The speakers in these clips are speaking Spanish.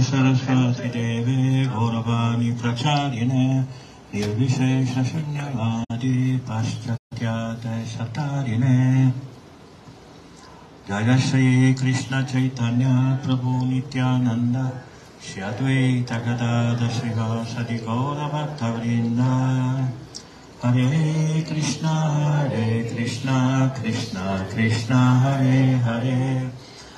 सरस्वतीदेवे गौरवाणी प्रचारिणे निर्विशेषशून्यवादि पाश्चात्यात सतारिणे जय श्री कृष्ण चैतन्य प्रभु नित्यानंद श्री अद्वैत गदाद श्रीवासदि हरे कृष्ण हरे कृष्ण कृष्ण कृष्ण, हरे Hare.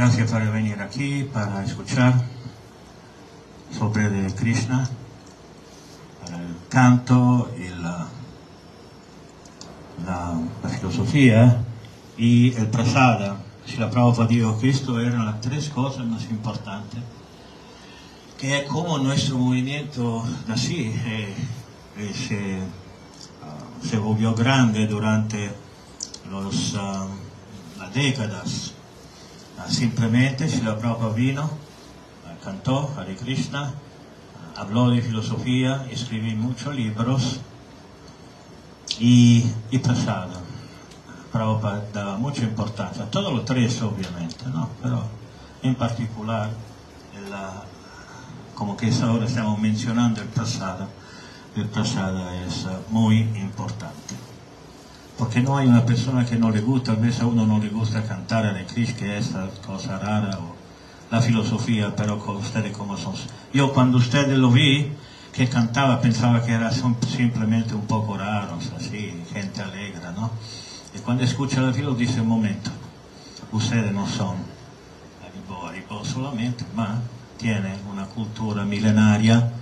Gracias por venir aquí para escuchar sobre Krishna, el canto y la filosofía y el prasada. Si la Prabhupada dijo que esto eran las tres cosas más importantes, que es como nuestro movimiento así eh, eh, se, ah, se volvió grande durante los, ah, las décadas. Ah, simplemente Srila Prabhupada vino, ah, cantó Hare Krishna, ah, habló de filosofía, escribí muchos libros y, y prasada. Prabhupada daba mucha importancia, todos los tres obviamente, ¿no? pero en particular, la, como que ahora estamos mencionando el prasada, el prasada es muy importante porque no hay una persona que no le gusta, a veces a uno no le gusta cantar a Krishna, que es esa cosa rara, o la filosofía, pero con ustedes como son. Yo cuando ustedes lo vi, que cantaba, pensaba que era simplemente un poco raros, así, gente alegre, ¿no? Y cuando escucha la filosofía dice, un momento, ustedes no son Haribo solamente, ma tiene una cultura milenaria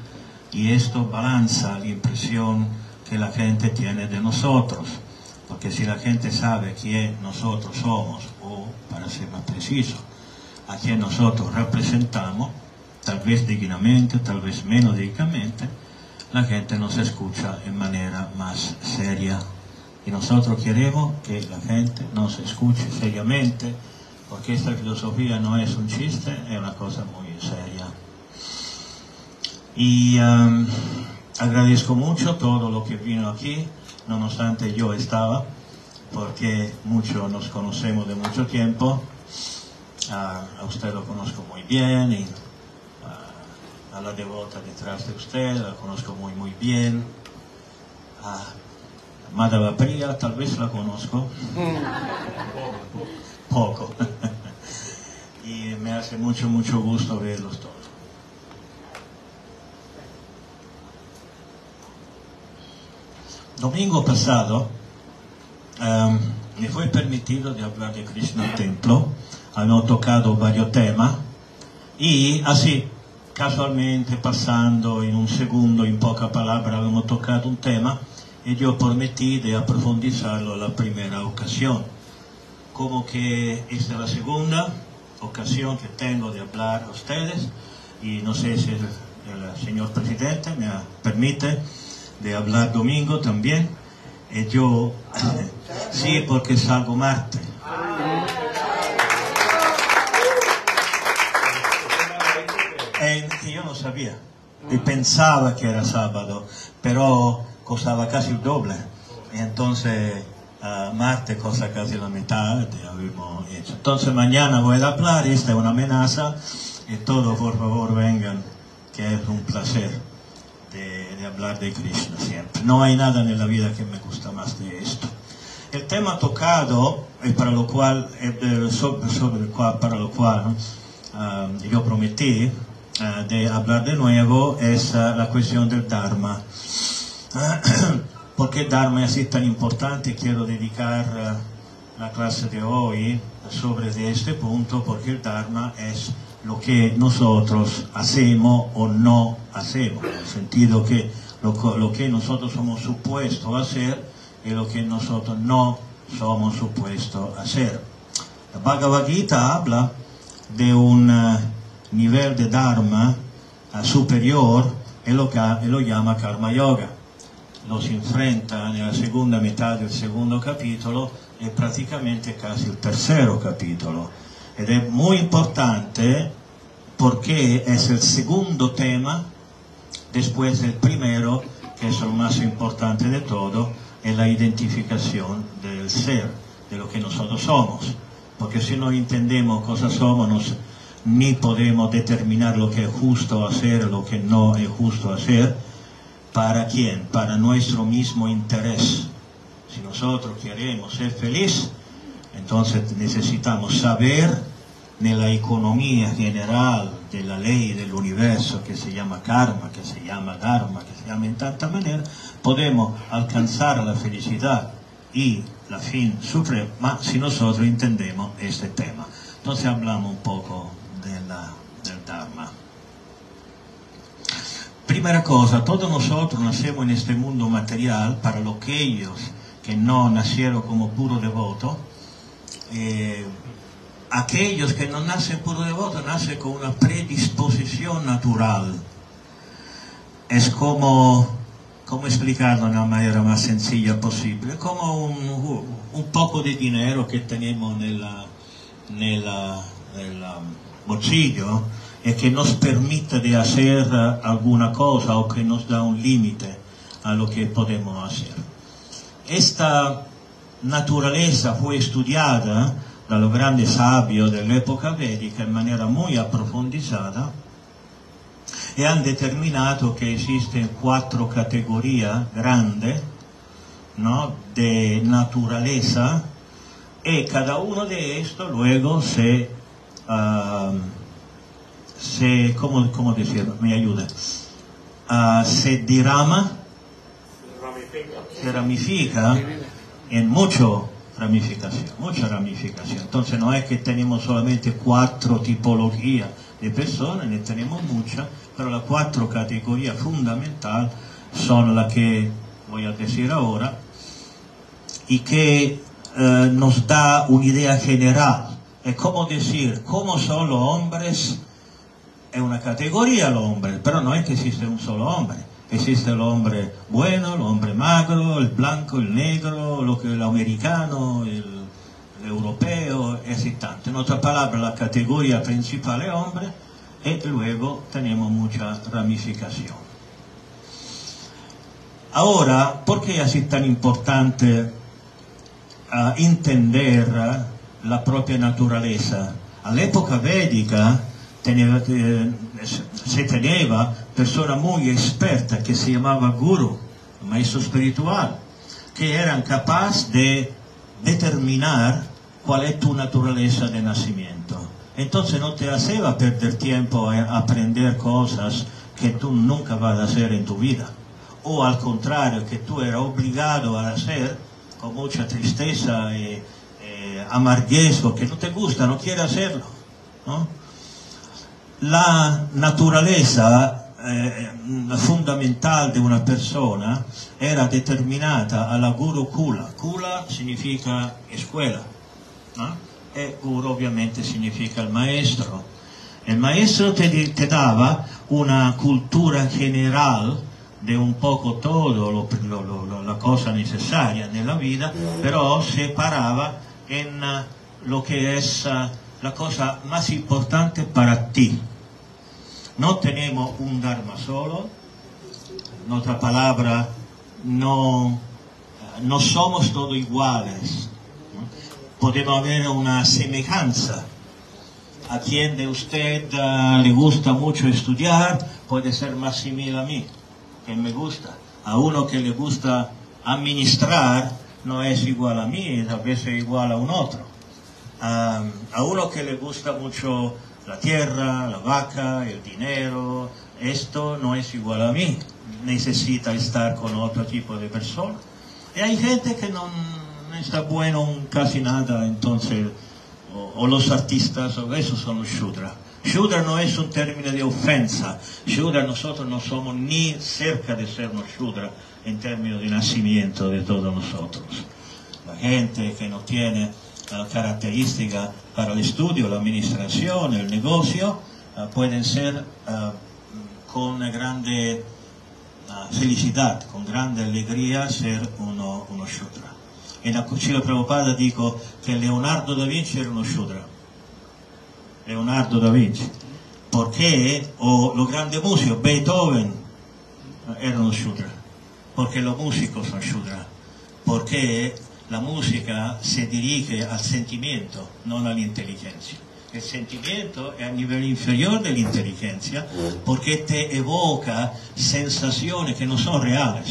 y esto balanza la impresión que la gente tiene de nosotros. Porque si la gente sabe quién nosotros somos, o para ser más preciso, a quién nosotros representamos, tal vez dignamente, tal vez menos dignamente, la gente nos escucha en manera más seria. Y nosotros queremos que la gente nos escuche seriamente, porque esta filosofía no es un chiste, es una cosa muy seria. Y um, agradezco mucho todo lo que vino aquí, no obstante yo estaba, porque muchos nos conocemos de mucho tiempo, Ah, a usted lo conozco muy bien y ah, a la devota detrás de usted la conozco muy muy bien. A Madhava Priya tal vez la conozco. Poco. y me hace mucho mucho gusto verlos todos. Domingo pasado em, me fue permitido de hablar de Krishna templo. Habíamos tocado varios temas y así, casualmente, pasando en un segundo, en pocas palabras, habíamos tocado un tema y yo prometí de aprofundizarlo la primera ocasión. Como que esta es la segunda ocasión que tengo de hablar a ustedes y no sé si el señor presidente me permite de hablar domingo también. Y yo, sí, porque salgo martes. Eh, yo no sabía. Y pensaba que era sábado, pero costaba casi el doble. Entonces, ah, martes cosa casi la mitad. Entonces mañana voy a hablar, esta es una amenaza, y todos por favor vengan, que es un placer hablar de Krishna siempre. No hay nada en la vida que me gusta más de esto. El tema tocado, y para lo cual, sobre, sobre el cual, para lo cual ah, yo prometí ah, de hablar de nuevo, es ah, la cuestión del Dharma. ¿Por qué Dharma es tan importante? Quiero dedicar la clase de hoy sobre de este punto, porque el Dharma es lo que nosotros hacemos o no hacemos, en el sentido que lo, que nosotros somos supuestos a hacer y lo que nosotros no somos supuestos a hacer. La Bhagavad Gita habla de un uh, nivel de Dharma uh, superior e lo, e lo chiama Karma Yoga. Lo si enfrenta nella seconda metà del secondo capitolo e praticamente quasi il terzo capitolo. Ed è molto importante perché è il secondo tema, después del primero, que es el más importante de todo, es la identificación del ser, de lo que nosotros somos. Porque si no entendemos cosa somos, ni podemos determinar lo que es justo hacer, lo que no es justo hacer. ¿Para quién? Para nuestro mismo interés. Si nosotros queremos ser felices, entonces necesitamos saber en la economía general de la ley del universo que se llama karma, que se llama dharma, que se llama en tanta manera, podemos alcanzar la felicidad y la fin suprema si nosotros entendemos este tema. Entonces hablamos un poco de la, del dharma. Primera cosa, todos nosotros nacemos en este mundo material para los que ellos que no nacieron como puro devoto, eh, aquellos que no nacen puro devoto nacen con una predisposición natural. Es como, como explicarlo de la manera más sencilla posible, como un, un poco de dinero que tenemos en el bolsillo y que nos permite de hacer alguna cosa o que nos da un límite a lo que podemos hacer. Esta naturaleza fue estudiada da los grandes sabios dell'epoca vedica in maniera muy approfondita e hanno determinato che esisten quattro categorie grandi ¿no? de naturaleza e cada uno de estos luego se, uh, se ¿cómo, cómo decirlo? Me ayuda. Uh, se dirama, se ramifica en mucho ramificación, mucha ramificación. Entonces no es que tenemos solamente cuatro tipologías de personas, ni tenemos muchas, pero las cuatro categorías fundamentales son las que voy a decir ahora y que eh, nos da una idea general. Es como decir, cómo son los hombres, es una categoría los hombres, pero no es que existe un solo hombre Existe el hombre bueno, el hombre magro, el blanco, el negro, lo que el americano, el, europeo, y tanto. En otras palabras, la categoría principal es hombre y luego tenemos mucha ramificación. Ahora, ¿por qué es tan importante ah, entender ah, la propia naturaleza? Época védica teneva, eh, se teneva persona muy experta que se llamaba guru, maestro espiritual, que eran capaces de determinar cuál es tu naturaleza de nacimiento. Entonces no te hacía perder tiempo en aprender cosas que tú nunca vas a hacer en tu vida. O al contrario, que tú eras obligado a hacer con mucha tristeza y eh, amarguesco, que no te gusta, no quieres hacerlo. ¿no? La naturaleza eh, fundamental di una persona era determinata alla guru kula. Kula significa escuela ¿no? e guru ovviamente significa il maestro. Il maestro te, te dava una cultura generale di un poco lo, la cosa necessaria nella vita, però separava in lo che è la cosa más importante para ti. No tenemos un Dharma solo, en otra palabra, no, no somos todos iguales. Podemos haber una semejanza. A quien de usted uh, le gusta mucho estudiar, puede ser más similar a mí, que me gusta. A uno que le gusta administrar, no es igual a mí, a veces igual a un otro a, uno que le gusta mucho la tierra, la vaca, el dinero, esto no es igual a mí, necesita estar con otro tipo de persona. Y hay gente que no, está bueno casi nada, entonces, o, los artistas, o esos son los shudra. Shudra no es un término de ofensa. Shudra nosotros no somos ni cerca de sernos shudra en términos de nacimiento de todos nosotros. La gente que no tiene uh, característica para el estudio, la administración, el negocio, uh, con grande felicidad, con grande alegría ser uno, uno Shudra. E la Cucina Prabhupada dico che Leonardo da Vinci era uno Shudra. Leonardo da Vinci. Perché o lo grande musico, Beethoven, era uno Shudra. Perché los músicos son Shudra. Perché la musica si dirige al sentimento, non all'intelligenza. Il sentimento è a livello inferiore dell'intelligenza perché ti evoca sensazioni che non sono reali,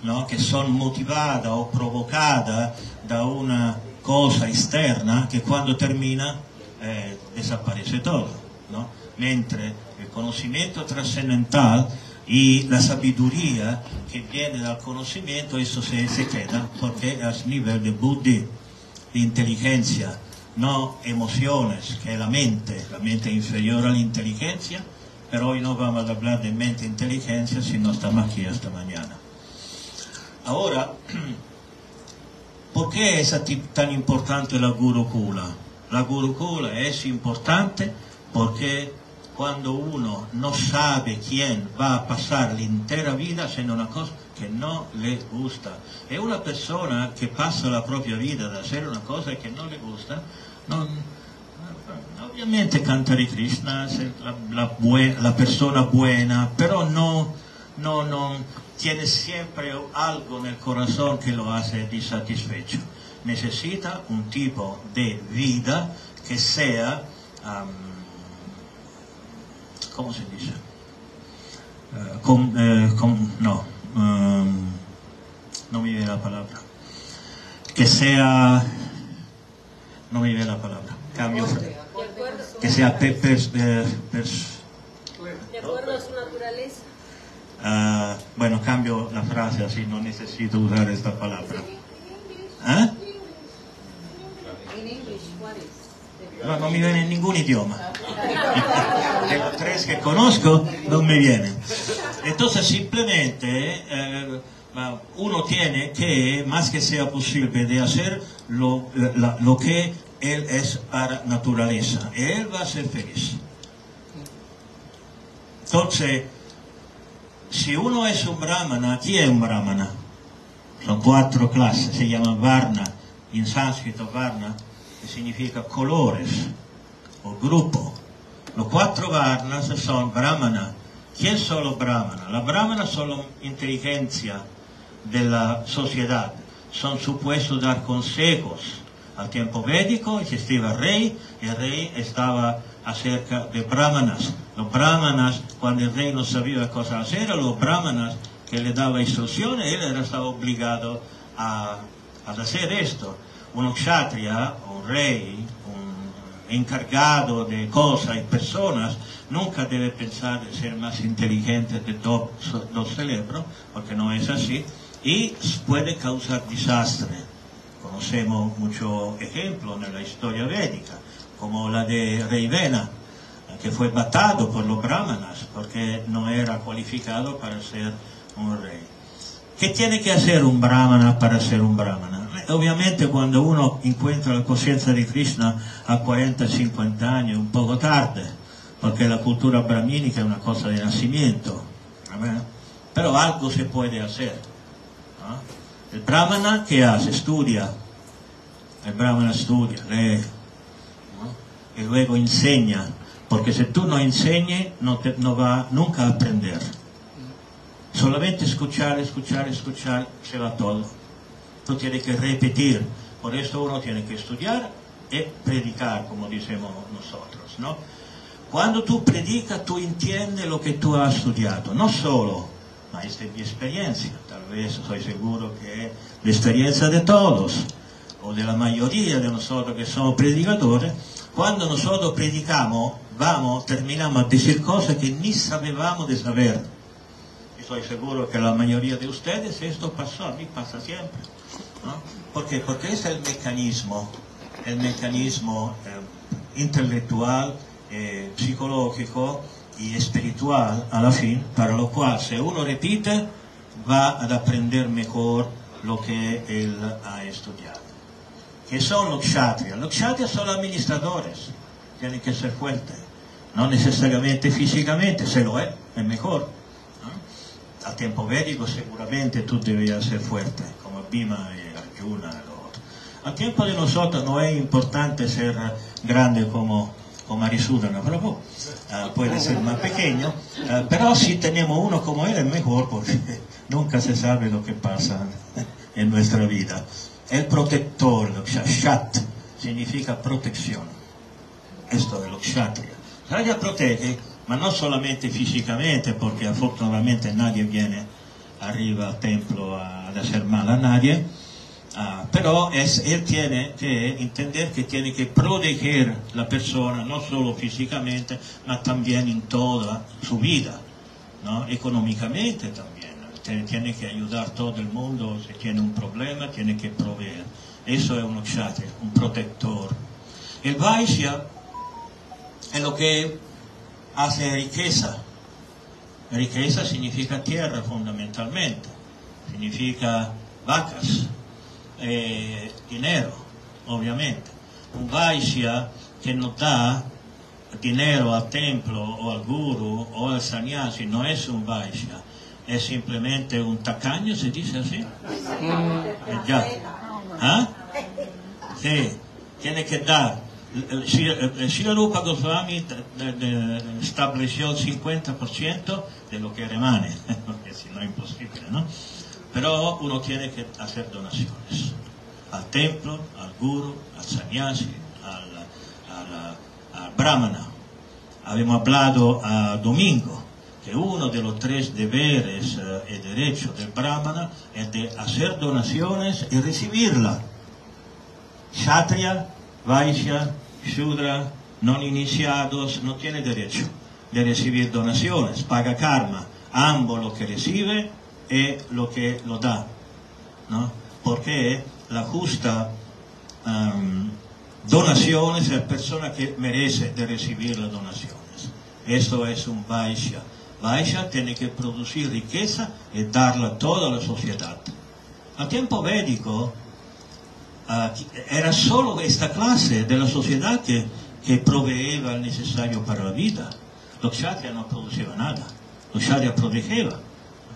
no? che sono motivate o provocate da una cosa esterna che quando termina eh, desaparece tutto. No? Mentre il conoscimento trascendentale y la sabiduría que viene del conocimiento, eso se, se queda porque es nivel de buddhi, de inteligencia no emociones, que es la mente, la mente inferior a la inteligencia, pero hoy no vamos a hablar de mente e inteligencia, sino estamos aquí esta mañana. Ahora, ¿por qué es tan importante la Gurukula? La Gurukula es importante porque cuando uno no sabe quién va a pasar la entera vida haciendo una cosa que no le gusta, es una persona que pasa la propia vida de hacer una cosa que no le gusta, non, ovviamente cantare Krishna, la, la, la, persona buena, pero no, no, no, tiene siempre algo nel corazón que lo hace disatisfecho. Necesita un tipo de vida que sea, um, ¿cómo se dice? Uh, con, con, no, um, no me viene la palabra. Que sea no me viene la palabra, cambio, que sea per, per, per, de acuerdo a su naturaleza. Uh, bueno, cambio la frase así, no necesito usar esta palabra. ¿Eh? No, no me viene en ningún idioma. De los tres que conozco, no me vienen. Entonces, simplemente, eh, uno tiene que, más que sea posible, de hacer lo, que él es para naturaleza. Él va a ser feliz. Entonces, si uno es un brahmana, ¿quién es un brahmana? Son cuatro clases, se llama varna, en sánscrito varna, significa colores o grupo. Los cuatro varnas son brahmana. ¿Quién son los brahmanas? Las brahmanas son la inteligencia de la sociedad. Son supuestos dar consejos. Al tiempo védico existía el rey y el rey estaba acerca de brahmanas. Los brahmanas, cuando el rey no sabía qué cosa hacer, los brahmanas que le daba instrucciones, él estaba obligado a, a hacer esto. Un kshatriya, rey, encargado de cosas y personas, nunca debe pensar de ser más inteligente de todos los cerebros, porque no es así, y puede causar desastre. Conocemos muchos ejemplos en la historia védica, como la de Rey Vena, que fue matado por los brahmanas porque no era cualificado para ser un rey. ¿Qué tiene que hacer un brahmana para ser un brahmana? ovviamente quando uno incontra la coscienza di Krishna a 40-50 anni è un poco tardi, perché la cultura brahminica è una cosa di nascimento, però algo se puede fare. Il brahmana che ha, hace? Studia, il brahmana studia, lee, e luego insegna, perché se tu non insegni non, te, non va nunca a apprendere. Solamente escuchar, escuchar, escuchar, se va tutto. Tú tienes que repetir. Por eso uno tiene que estudiar y predicar, como decimos nosotros, ¿no? Cuando tú predicas, tú entiendes lo que tú has estudiado. No solo ma es mi experiencia, tal vez estoy seguro que es la experiencia de todos, o de la mayoría de nosotros que somos predicadores, cuando nosotros predicamos, vamos, terminamos a decir cosas que ni sabíamos de saber. Estoy seguro que la mayoría de ustedes esto pasó, a mí pasa siempre. ¿No? ¿Por qué? Es el mecanismo, el mecanismo eh, intelectual, eh, psicológico, y espiritual a la fin, para lo cual si uno repite va a aprender mejor lo que él ha estudiado. ¿Qué son los kshatriyas? Los kshatriyas son administradores, tienen que ser fuertes, no necesariamente físicamente, se lo es, es mejor. Al tiempo védico seguramente tú debías ser fuerte, como Bhima y Arjuna. Lo otro. Al tiempo de nosotros no importante ser grande como, como Arisudana Prabhu, uh, puede ser más pequeño, uh, pero si tenemos uno como él es mejor porque nunca se sabe lo que pasa en nuestra vida. El protector, Shat, significa protección. Esto de los kshatriya. Raja protege, ma no solamente físicamente, porque afortunadamente nadie viene arriba al templo a, a hacer mal a nadie, uh, pero es, él tiene que entender que tiene que proteger la persona, no solo físicamente, ma también en toda su vida, ¿no? económicamente también tiene que ayudar todo el mundo, si tiene un problema, tiene que proveer. Eso es un kshatriya, un protector. El Vaishya es lo que hace riqueza. Riqueza significa tierra fundamentalmente, significa vacas, eh, dinero, obviamente. Un Vaishya que no da dinero al templo o al guru o al sannyasi no es un Vaishya es simplemente un tacaño, se dice así. Mm. Ya. ¿Ah? Sí, tiene que dar. El Sri Rupa Goswami estableció el 50% de lo que remane, porque si no es imposible, ¿no? Pero uno tiene que hacer donaciones al templo, al guru, al sannyasi, al, brahmana. Habíamos hablado a domingo que uno de los tres deberes eh, y derechos del brahmana es de hacer donaciones y recibirla. Kshatriya, Vaishya, Shudra, non iniciados, no tiene derecho de recibir donaciones, paga karma, ambos lo que recibe y lo que lo da, ¿no? Porque la justa um, donación es la persona que merece de recibir las donaciones. Esto es un Vaishya. Vaishya tiene que producir riqueza y darla a toda la sociedad. Al tiempo védico uh, era solo esta clase de la sociedad que, que proveía el necesario para la vida. Los kshatriyas no producían nada. Los kshatriyas protegían.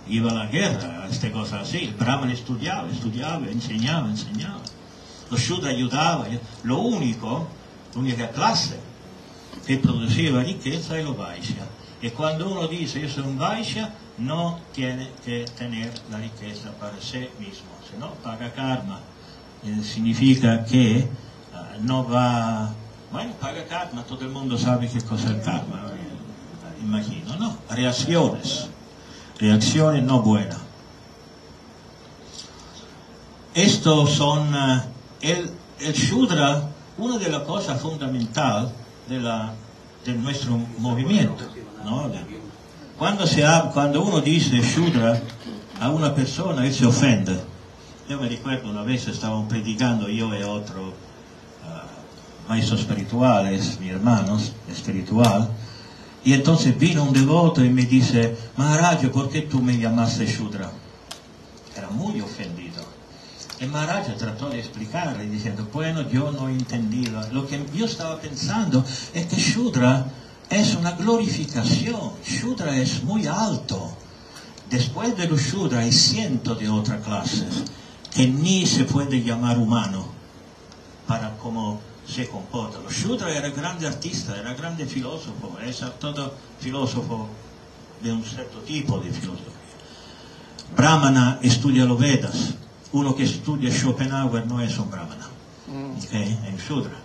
iva alla guerra, queste cose così, il Brahman studiava, studiava, insegnava, insegnava, lo Shuddha aiutava, lo unico, l'unica classe che produceva ricchezza è lo Vaishya e quando uno dice io sono un Vaishya non tiene che tenere la ricchezza per sé mismo, se no paga karma, eh, significa che eh, non va, ma non paga karma, tutto il mondo sa che cos'è il karma, eh, immagino, no? Reazioni reacciones no buenas. Estos son, uh, el, el Shudra, una de las cosas fundamentales de, la, de. ¿no? Cuando, se cuando uno dice Shudra a una persona, él se ofende. Yo me recuerdo una vez estaban predicando yo y otro uh, maestros espirituales, mi hermano espiritual, y entonces vino un devoto y me dice, Maharaj, ¿por qué tú me llamaste Shudra? Era muy ofendido. Y Maharaj trató de explicarle diciendo, bueno, yo no he entendido. Lo que yo estaba pensando es que Shudra es una glorificación. Shudra es muy alto. Después de los Shudra hay cientos de otras clases que ni se puede llamar humano para cómo se comporta. Los Shudra era grande artista, era grande filósofo, es todo filósofo de un cierto tipo de filosofía. Brahmana estudia los Vedas. Uno que estudia Schopenhauer no es un Brahmana, mm. ¿okay? es Shudra.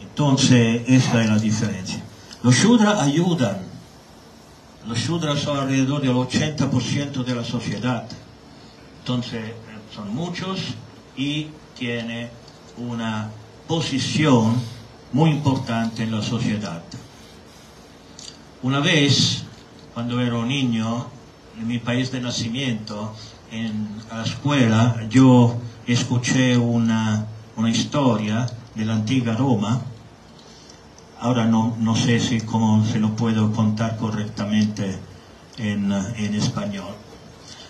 Entonces, esta es la diferencia. Los Shudras ayudan. Los Shudras son alrededor del 80% de la sociedad. Entonces, son muchos y tiene una posición muy importante en la sociedad. Una vez, cuando era un niño, en mi país de nacimiento, en la escuela, yo escuché una, una historia de la antigua Roma, Ahora no, no sé si cómo se lo puedo contar correctamente en, en español.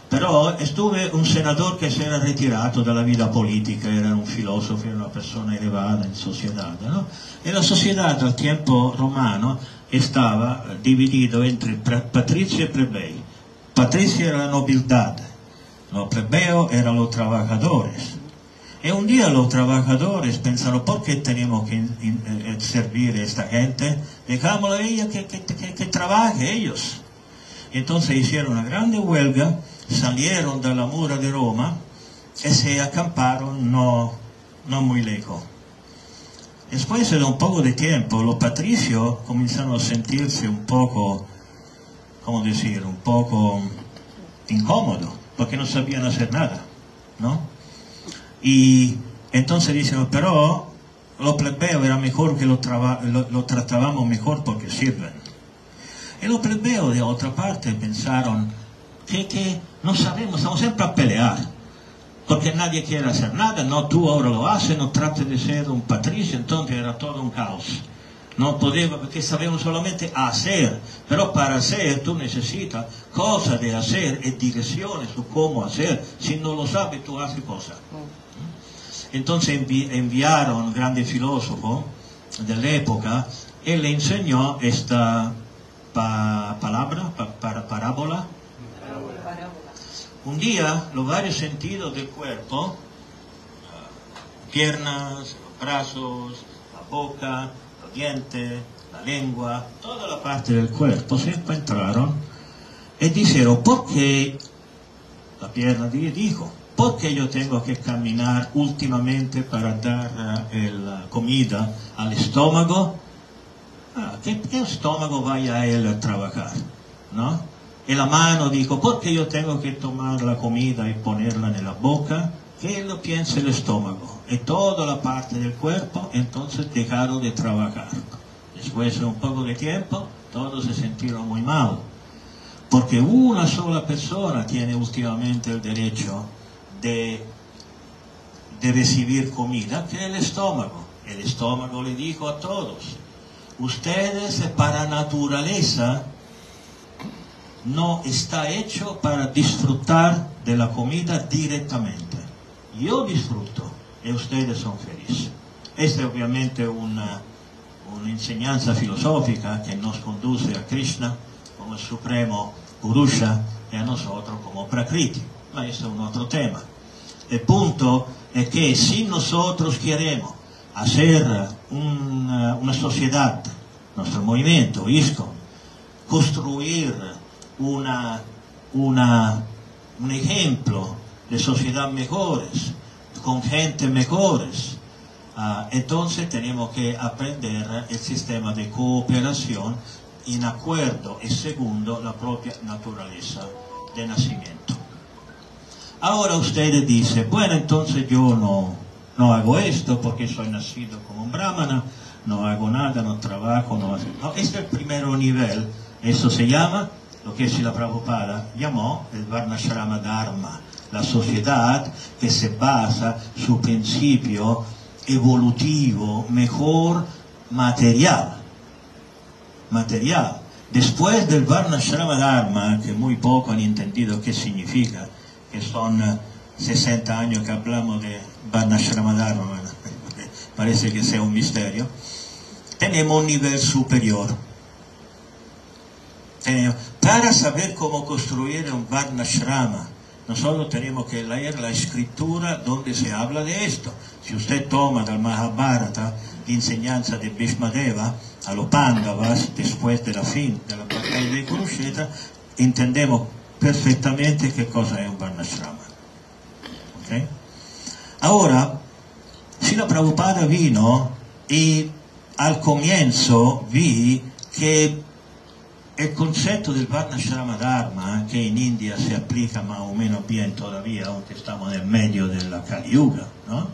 Però estuve un senador che si era ritirato dalla vita politica, era un filosofo, era una persona elevata in società, no? E la società al tempo romano stava dividita entre patrizi e plebei. Patrizi era la nobiltà, los plebeos eran los trabajadores. E un día los trabajadores pensaron, ¿por qué tenemos que in, in, eh, servir a gente? Dejámosla a ella que, que, que, que ellos. Entonces hicieron una grande huelga, salieron de la mura de Roma y se acamparon no, no muy lejos. Después de un poco de tiempo, los patricios comenzaron a sentirse un poco, ¿cómo decir?, un poco incómodos, porque no sabían hacer nada, ¿no? Y entonces dicen, pero los plebeos era mejor que lo, lo, lo tratábamos mejor porque sirven. Y los plebeos de otra parte pensaron que, que no sabemos, estamos siempre a pelear, porque nadie quiere hacer nada, no tú ahora lo haces, no trates de ser un patricio, entonces era todo un caos. No podemos, porque sabemos solamente hacer, pero para hacer tú necesitas cosas de hacer y direcciones de cómo hacer. Si no lo sabes, tú haces cosas. Entonces envi enviaron un grande filósofo de la época y le enseñó esta pa palabra, pa para Un día los varios sentidos del cuerpo, piernas, los brazos, la boca, los dientes, la lengua, toda la parte del cuerpo se encontraron y dijeron, ¿por qué la pierna dijo? porque yo tengo que caminar últimamente para dar eh, la comida al estómago, ah, que el estómago vaya a él a trabajar, ¿no? Y la mano dijo, porque yo tengo que tomar la comida y ponerla en la boca, que lo piense el estómago. Y toda la parte del cuerpo, entonces dejaron de trabajar. Después de un poco de tiempo, todos se sintieron muy mal. Porque una sola persona tiene últimamente el derecho de, de recibir comida que el estómago. El estómago le dijo a todos, ustedes para naturaleza no está hecho para disfrutar de la comida directamente. Yo disfruto y ustedes son felices. Esta es obviamente una, una enseñanza filosófica que nos conduce a Krishna como el supremo Purusha y a nosotros como Prakriti. Ma este es un otro tema. El punto es que si nosotros queremos hacer una, una sociedad, nuestro movimiento, ISCO, construir una, una, un ejemplo de sociedad mejores, con gente mejores, uh, entonces tenemos que aprender el sistema de cooperación en acuerdo y segundo la propia naturaleza de nacimiento. Ahora usted dice, bueno, entonces yo no, no hago esto porque soy nacido como un brahmana, no hago nada, no trabajo, no hago... No, este es el primer nivel, eso se llama, lo que la Prabhupada llamó el Varnashrama Dharma, la sociedad que se basa su principio evolutivo, mejor material, material. Después del Varnashrama Dharma, que muy poco han entendido qué significa, que son 60 eh, años que hablamos de Varnashramadharma, parece que sea un misterio, tenemos un nivel superior. Para saber cómo construir un Varnashrama, nosotros tenemos que leer la escritura donde se habla de esto. Si usted toma del Mahabharata la enseñanza de Bhishmadeva a los Pandavas después de la fin de la batalla de Kurukshetra, entendemos perfectamente qué cosa es un Varnashrama. ¿Okay? Ahora, la Prabhupada vino y al comienzo vi que il concetto del Varnashrama Dharma che in India si applica ma o meno bien todavía, aunque stiamo nel medio della Kali Yuga, no?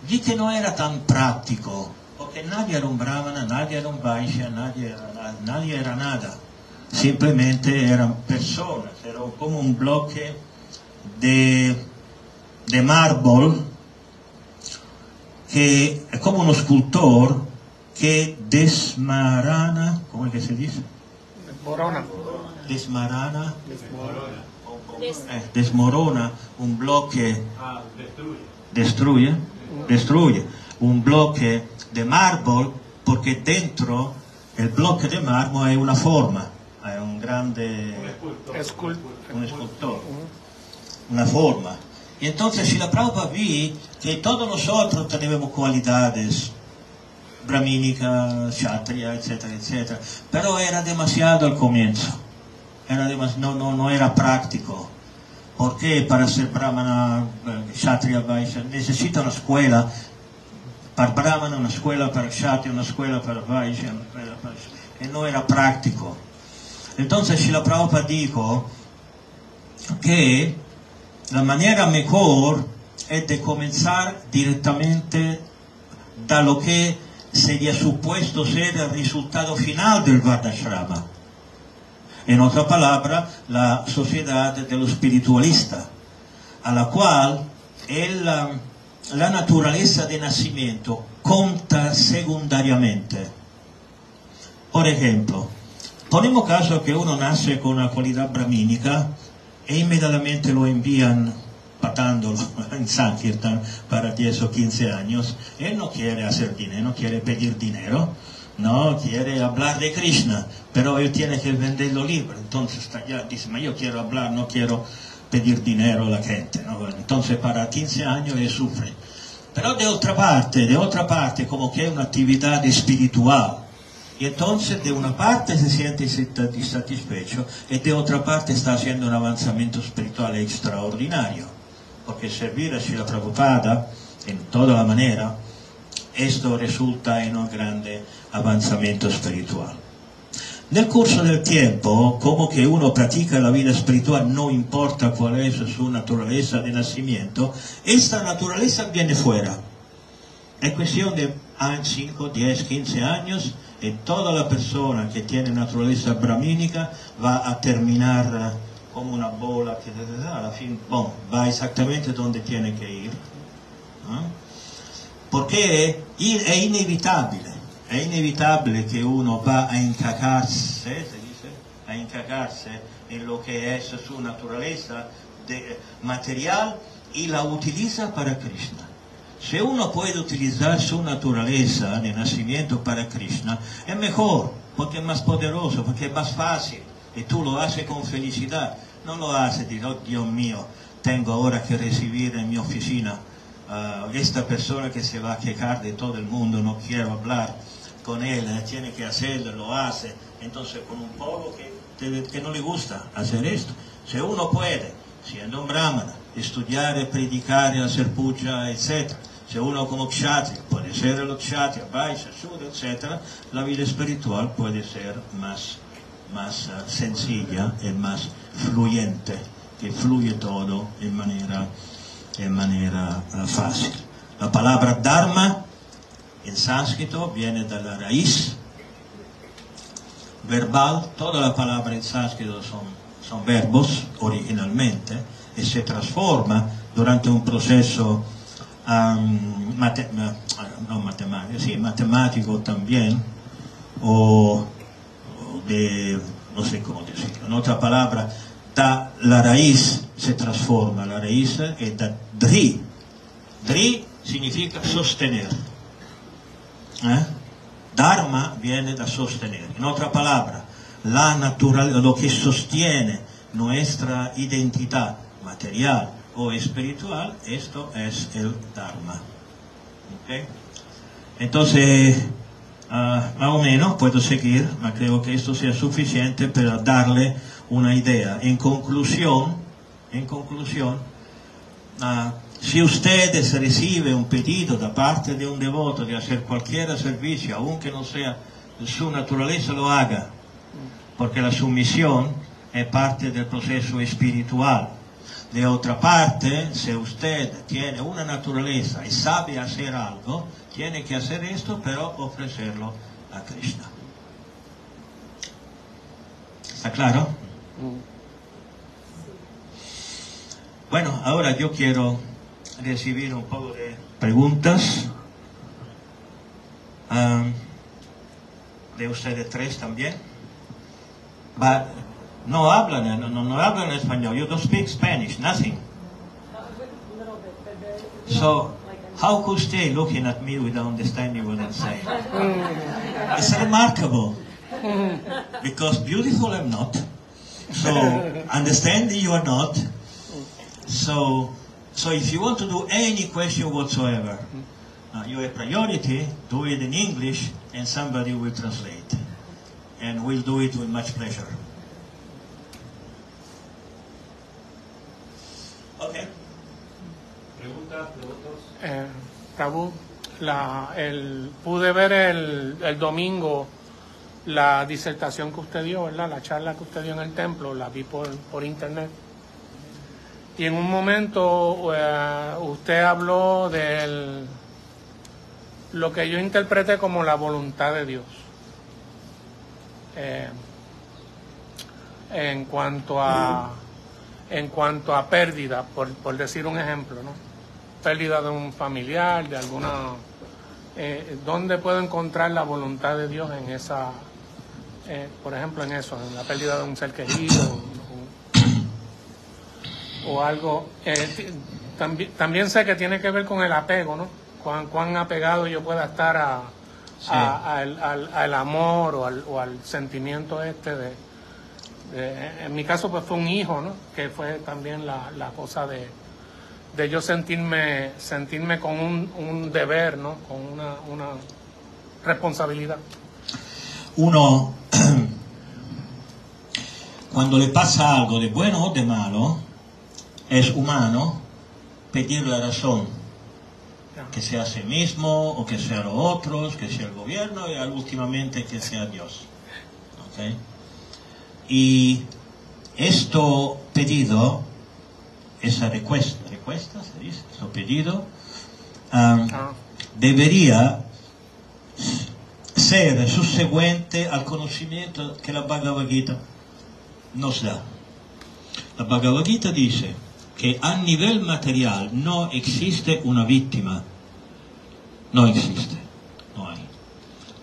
di che non era tan pratico, perché nadie era un brahmana, nadie era un vaishya, nadie, nadie era nada, simplemente erano persone, era come un blocco di marble che è come uno scultore che desmarana, come che si dice? Desmorona. Desmarana. Desmorona. Des- eh, desmorona un bloque Ah, destruye. destruye, destruye un bloque de mármol porque dentro el bloque de mármol hay una forma, hay un Un grande, escultor. Escul- un escultor, una forma. Y entonces si la Prabhupada vi que todos nosotros tenemos cualidades brahmínica, kshatriya, etcétera, etcétera, pero era demasiado al comienzo, era demas- no, no, no era práctico. Porque para ser brahmana, eh, kshatriya, vaishya, necesita una escuela para brahmana, una escuela para kshatriya, una escuela para vaishya, una escuela para... que no era práctico. Entonces Srila Prabhupada dijo que la manera mejor es de comenzar directamente da lo que sería supuesto ser el resultado final del Vardashrama. En otra palabra, la sociedad de lo espiritualista, a la cual el, la naturaleza de nacimiento conta secundariamente. Por ejemplo, ponemos caso que uno nace con una cualidad brahmínica e inmediatamente lo envían patándolo en Sankirtan para 10 o 15 años. Él no quiere hacer dinero, no quiere pedir dinero, no quiere hablar de Krishna, pero él tiene que vender los libros. Entonces está ya, dice, "Ma yo quiero hablar, no quiero pedir dinero a la gente. Entonces para 15 años él sufre. Pero de otra parte, de otra parte, como que es una actividad espiritual. Y entonces de una parte se siente sat- insatisfecho y de otra parte está haciendo un avanzamiento espiritual extraordinario. Porque servir a Srila Prabhupada en toda la manera, esto resulta en un grande avanzamiento espiritual. Nel curso del tiempo, como que uno practica la vida espiritual, no importa cuál es su naturaleza de nacimiento, esta naturaleza viene fuera. Es cuestión de 5, 10, 15 años y toda la persona que tiene naturaleza brahmínica va a terminar como una bola que a la fin bon, va exactamente donde tiene que ir. ¿no? Porque ir- è inevitabile, è inevitabile che uno va a incacarse, se dice, a incacarse en lo que es su naturaleza de- material y la utiliza para Krishna. Si uno puede utilizar su naturaleza de nacimiento para Krishna, es mejor, porque es más poderoso, porque es más fácil, y tú lo haces con felicidad. No lo haces, digo, "Oh, Dios mío, tengo ahora que recibir en mi oficina a esta persona que se va a quejar de todo el mundo, no quiero hablar con él, eh, tiene que hacerlo, lo hace. Entonces, con un poco que, te- que no le gusta hacer esto. Si uno puede, siendo un brahmana, estudiar, predicar, hacer puja, etc. Si uno como kshatriya puede ser el kshatriya, vaishya, shudra, etc., la vida espiritual puede ser más, más eh, sencilla y más fluyente, que fluye todo en manera, en manera eh, fácil. La palabra dharma en sánscrito viene de la raíz verbal, toda la palabra en sánscrito son, son verbos originalmente y se transforma durante un proceso am, mate- ma- no matemático, sí, matemático también, o de, no sé cómo decirlo, en otra palabra, da, la raíz se transforma, la raíz es da dri. Dri significa sostener. ¿eh? Dharma viene da sostener. En otra palabra, la natural, lo que sostiene nuestra identidad material o espiritual, esto es el Dharma. Entonces, más o menos puedo seguir, ma creo que esto sea suficiente para darle una idea. En conclusión, en conclusión, Ah, si ustedes reciben un pedido da parte de un devoto de hacer cualquier servicio, aunque no sea de su naturaleza, lo haga, porque la sumisión es parte del proceso espiritual. De otra parte, si usted tiene una naturaleza y sabe hacer algo, tiene que hacer esto, pero ofrecerlo a Krishna. ¿Está claro? Bueno, ahora yo quiero recibir un poco de preguntas ah, de ustedes tres también. Va- no hablan, no, no hablan español. You don't speak Spanish, nothing. So, how could stay looking at me without understanding what I'm saying? It's remarkable. Because beautiful I'm not. So, understanding you are not. So, so if you want to do any question whatsoever, uh, you have priority, do it in English, and somebody will translate. And we'll do it with much pleasure. Okay. Preguntas, preguntas. Eh, Tabú, la, el, pude ver el, el domingo la disertación que usted dio, ¿verdad? La charla que usted dio en el templo, la vi por, por internet. Y en un momento eh, usted habló de lo que yo interpreté como la voluntad de Dios. Eh, en cuanto a en cuanto a pérdida, por, por decir un ejemplo, ¿no? Pérdida de un familiar, de alguna eh, ¿dónde puedo encontrar la voluntad de Dios en esa, eh, por ejemplo, en eso, en la pérdida de un ser querido o, o algo? Eh, también, también sé que tiene que ver con el apego, ¿no? Cuán, cuán apegado yo pueda estar a, Sí. a- al, al- al amor o al, o al sentimiento este de, de- En mi caso, pues fue un hijo, ¿no? Que fue también la, la cosa de, de yo sentirme, sentirme con un, un deber, ¿no? Con una, una responsabilidad. Uno, cuando le pasa algo de bueno o de malo, es humano pedir la razón, que sea a sí mismo o que sea a los otros, que sea el gobierno y últimamente que sea Dios. ¿Ok? Y esto pedido, esa requesta, requesta se dice, esto pedido, ah, Ah, debería ser subseguente al conocimiento que la Bhagavad Gita nos da. La Bhagavad Gita dice que a nivel material no existe una víctima. No existe. No hay.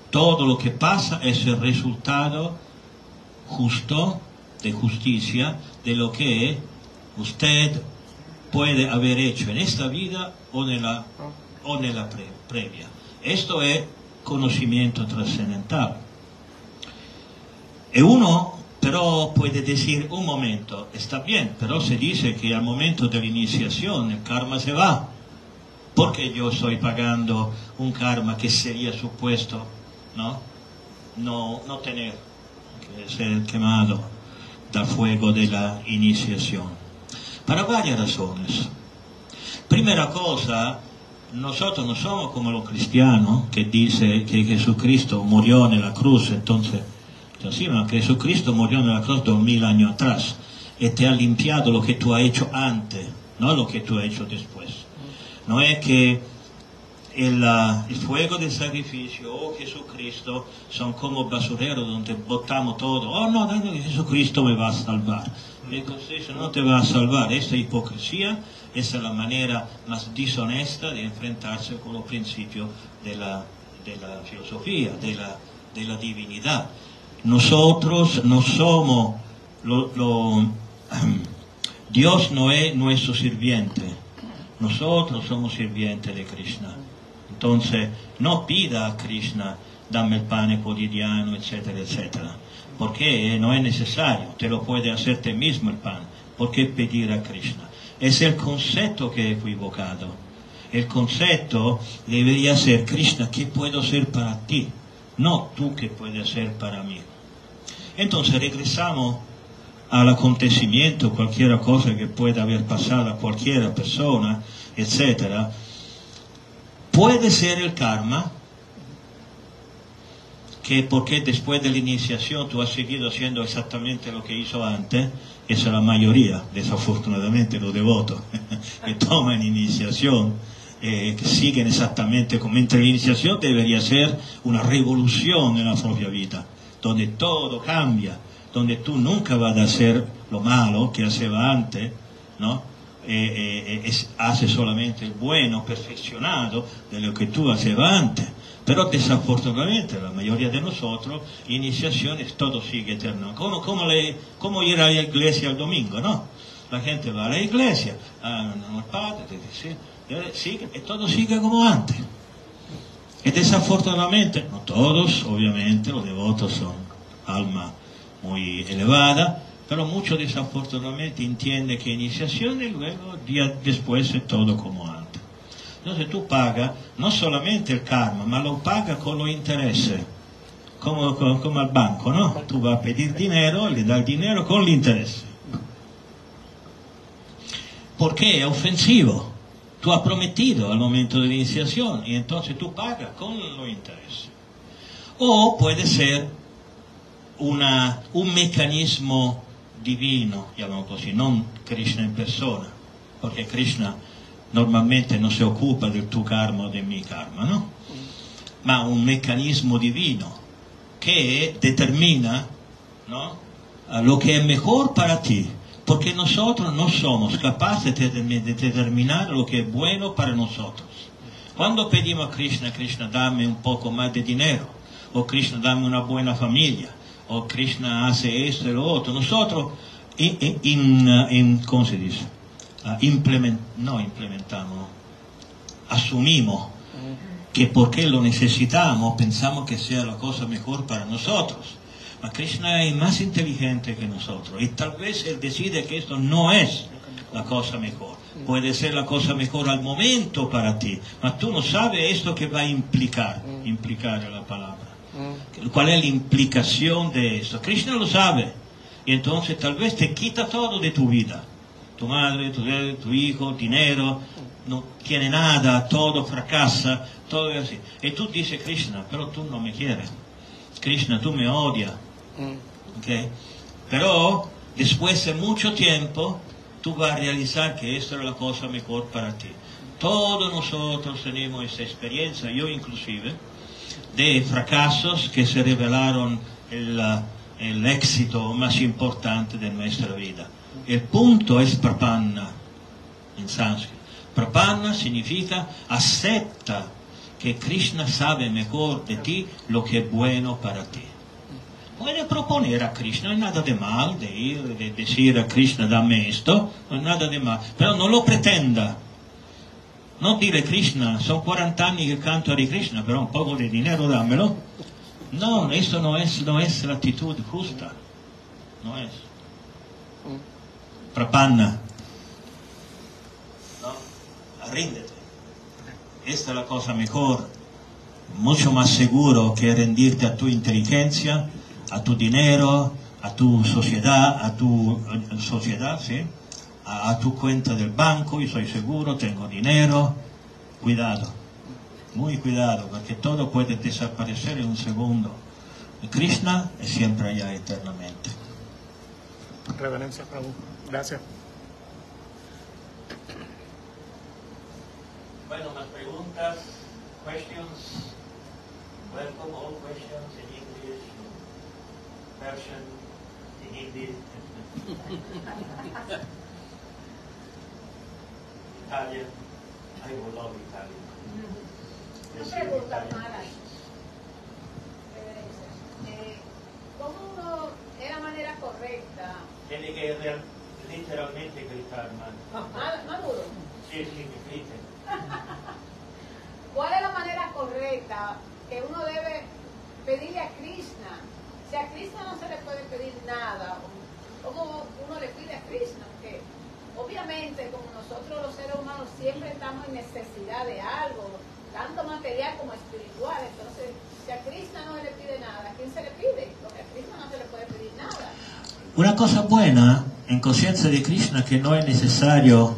Todo lo que pasa es el resultado justo de justicia de lo que usted puede haber hecho en esta vida o en la, o en la pre- previa. Esto es conocimiento trascendental. E uno però puede decir, un momento, está bien, pero se dice que al momento de la iniciación el karma se va. Porque yo estoy pagando un karma que sería supuesto no, no, no tener, que ser quemado del fuego de la iniciación. Para varias razones. Primera cosa, nosotros no somos como los cristianos que dice que Jesucristo murió en la cruz, entonces, sí, ma Jesucristo murió en la cruz dos mil años atrás y te ha limpiado lo que tú has hecho antes, no lo que tú has hecho después. No es que el, fuego del sacrificio o Jesucristo son como basureros donde botamos todo. Oh no, no, Jesucristo me va a salvar. Jesucristo no te va a salvar. Esta hipocresía esa es la manera más deshonesta de enfrentarse con los principios de la, de la filosofía, de la, de la divinidad. Nosotros no somos Dios no es nuestro sirviente. Nosotros somos sirvientes de Krishna. Entonces, no pida a Krishna, dame el pan quotidiano, etcétera, etcétera. Porque no es necesario, te lo puede hacer te mismo el pan. ¿Por qué pedir a Krishna? Es el concepto que es equivocado. El concepto debería ser, Krishna, ¿qué puedo hacer para ti? No tú qué puedes hacer para mí. Entonces regresamos al acontecimiento, cualquier cosa que pueda haber pasado a cualquier persona, etcétera, puede ser el karma, que porque después de la iniciación tú has seguido haciendo exactamente lo que hizo antes, esa es la mayoría, desafortunadamente los devotos, que toman iniciación, eh, que siguen exactamente como entre la iniciación debería ser una revolución en la propia vida, donde todo cambia, donde tú nunca vas a hacer lo malo que hacía antes, ¿no? Eh, eh, eh, hace solamente el bueno, perfeccionado de lo que tú hacías antes. Pero desafortunadamente la mayoría de nosotros, iniciaciones, todo sigue eterno. Como, como, como ir a la iglesia el domingo, ¿no? La gente va a la iglesia, ah, al padre, sí, eh, sigue, y todo sigue como antes. Y desafortunadamente, no todos, obviamente, los devotos son alma muy elevada, pero muchos desafortunadamente entienden que iniciación y luego día después es todo como antes. Entonces tú pagas no solamente el karma, ma lo pagas con los intereses, como, como, como al banco, ¿no? Tú vas a pedir dinero, le das dinero con el interés. Porque es ofensivo. Tú has prometido al momento de la iniciación y entonces tú pagas con los intereses. O puede ser una, un meccanismo divino, llamamos così, non Krishna in persona, perché Krishna normalmente non si occupa del tuo karma o del mio karma, no? Ma un meccanismo divino che determina ¿no? lo que es mejor para ti, porque nosotros no somos capaces de determinar lo que es bueno para nosotros. Cuando pedimos a Krishna, Krishna dame un poco más de dinero, o Krishna dame una buena familia, o Krishna hace esto y lo otro, nosotros, in, in, in, ¿cómo se dice? Uh, no implementamos, asumimos que porque lo necesitamos pensamos que sea la cosa mejor para nosotros. Mas Krishna es más inteligente que nosotros y tal vez él decide que esto no es la cosa mejor. Puede ser la cosa mejor al momento para ti, mas tú no sabes esto que va a implicar, implicar la palabra. ¿Cuál es la implicación de esto? Krishna lo sabe y entonces tal vez te quita todo de tu vida. Tu madre, tu, tu hijo, dinero, no tiene nada, todo fracasa, todo es así. Y tú dices, Krishna, pero tú no me quieres. Krishna, tú me odias. ¿Okay? Pero después de mucho tiempo, tú vas a realizar que esto era la cosa mejor para ti. Todos nosotros tenemos esa experiencia, yo inclusive, de fracasos que se revelaron el, el éxito más importante de nuestra vida. El punto es prapanna en sánscrito. Prapanna significa acepta que Krishna sabe mejor de ti lo que es bueno para ti. Puede proponer a Krishna, no hay nada de mal de ir, a Krishna dame esto, no hay nada de mal, pero no lo pretenda non dire Krishna, sono 40 anni che canto Hare Krishna, però un po' di dinero dammelo. No, questo non è, non è l'attitudine giusta. Non è. Prapanna. No? Arrendete. Questa è la cosa migliore. Molto più seguro che rendirti a tu intelligenza, a tu dinero, a tu società, a tu eh, società, sì? A, a tu cuenta del banco, y soy seguro, tengo dinero. Cuidado, muy cuidado, porque todo puede desaparecer en un segundo. Krishna es siempre allá eternamente. Reverencia, Prabhu. Gracias. Bueno, más preguntas, questions. Welcome all questions in English, Persian, in Hindi, Italian. I will love Italian. Una pregunta. Maharaj. Reverencia. Eh, ¿Cómo uno, es la manera correcta? Tiene que real- literalmente gritar, man. Ma- Maduro, Sí, sí, que. ¿cuál es la manera correcta que uno debe pedirle a Krishna? Si a Krishna no se le puede pedir nada, ¿cómo uno le pide a Krishna? Porque obviamente como nosotros los seres humanos siempre estamos en necesidad de algo, tanto material como espiritual, entonces si a Krishna no le pide nada, ¿a quién se le pide? Porque a Krishna no se le puede pedir nada. Una cosa buena en conciencia de Krishna que no es necesario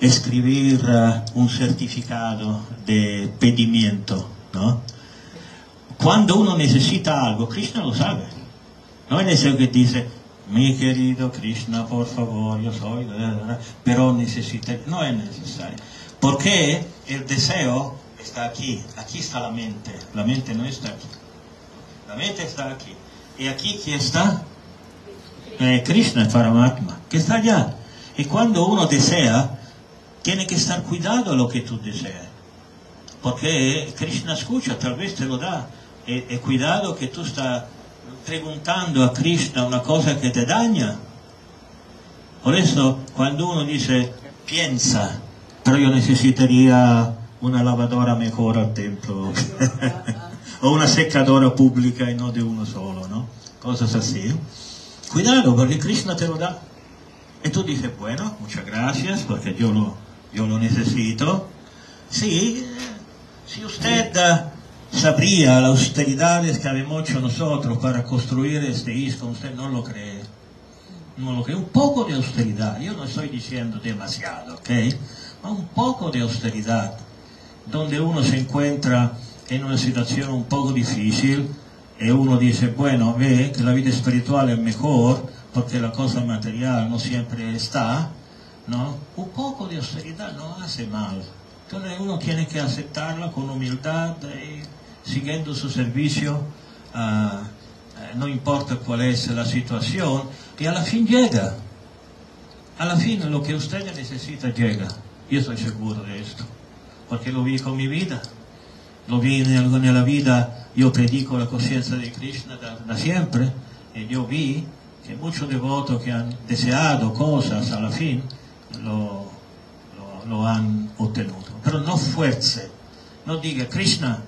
escribir eh, un certificado de pedimiento, ¿no? Cuando uno necesita algo, Krishna lo sabe. No es necesario que dice, mi querido Krishna, por favor, yo soy, da, da, da", pero necesita, no es necesario. Porque el deseo está aquí, aquí está la mente, la mente no está aquí. La mente está aquí. ¿Y aquí quién está? Eh, Krishna Paramatma, que está allá. Y cuando uno desea, tiene que estar cuidado lo que tú deseas. porque Krishna escucha, tal vez te lo da. E, e cuidado que tú estás preguntando a Krishna una cosa che te danna? Adesso quando uno dice pensa, però io necessiterei una lavadora mejor al tempo o una seccadora pubblica e non di uno solo, no? Cosa così. Cuidado perché Krishna te lo dà. E tu dici, bueno, muchas gracias perché io lo, io lo necessito. Sì, se usted sabría las austeridades que hemos hecho nosotros para construir este ISCO, usted no lo cree. No lo cree. Un poco de austeridad, yo no estoy diciendo demasiado, ¿ok? Ma un poco de austeridad, donde uno se encuentra en una situación un poco difícil y uno dice, bueno, ve que la vida espiritual es mejor porque la cosa material no siempre está, ¿no? Un poco de austeridad no hace mal. Entonces uno tiene que aceptarla con humildad y siguiendo su servicio, eh, no importa cuál es la situación, y a la fin llega. A la fin lo que usted necesita llega. Yo estoy seguro de esto, porque lo vi con mi vida. Lo vi en la vida, yo predico la conciencia de Krishna da, da siempre, y yo vi que muchos devotos que han deseado cosas a la fin lo, lo, lo han obtenuto. Pero no fuerce, no diga, Krishna,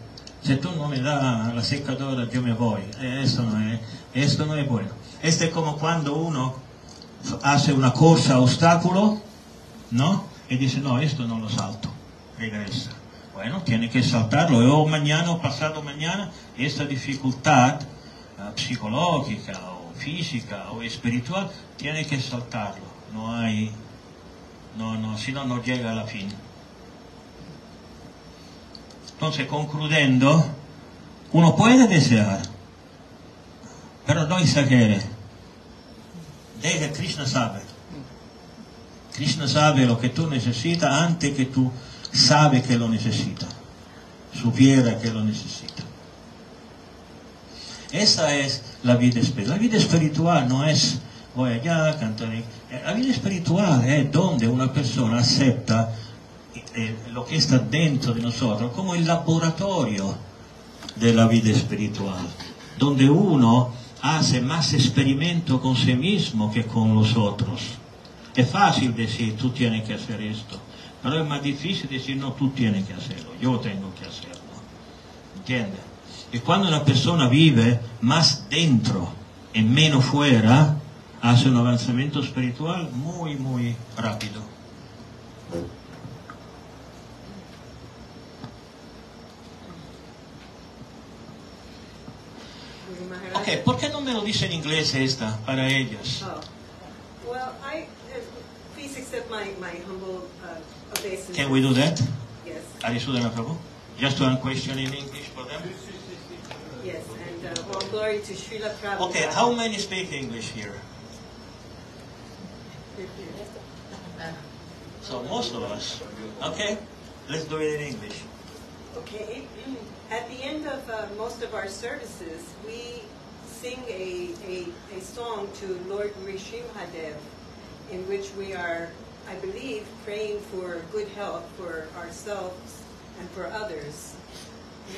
si tú no me das la secadora yo me voy. Esto no es, esto no es bueno. Este es como cuando uno hace una corsa a obstáculo, ¿no? Y dice, no, esto no lo salto, regresa. Bueno, tiene que saltarlo. O mañana o pasado mañana, esta dificultad uh, psicológica o física o espiritual, tiene que saltarlo. No hay, no, no, si no, no llega a la fin. Entonces, concluyendo, uno puede desear, pero no exagere. Deja, Krishna sabe. Krishna sabe lo que tú necesitas antes que tú sabe que lo necesita. Supiera que lo necesita. Esa es la vida espiritual. La vida espiritual no es voy allá, cantar. La vida espiritual es donde una persona acepta lo que está dentro de nosotros como el laboratorio de la vida espiritual, donde uno hace más experimento con sí mismo que con los otros. Es fácil decir, tú tienes que hacer esto, pero es más difícil decir, no, tú tienes que hacerlo, yo tengo que hacerlo. ¿Entiendes? Y cuando una persona vive más dentro y menos fuera, hace un avanzamiento espiritual muy, muy rápido. Ok, ¿por qué no me lo dice en inglés esta para ellos? Oh. Well, I, uh, please accept my, my humble uh, obeisance. Can we do that? Yes, Arisudana Prabhu? Just one question in English for them? yes, and uh, glory to Srila Prabhupada. Okay, how many speak English here? So most of us. Okay, let's do it in English. Okay, at the end of uh, most of our services, we sing a, a, a song to Lord Rishimhadev, in which we are, I believe, praying for good health for ourselves and for others.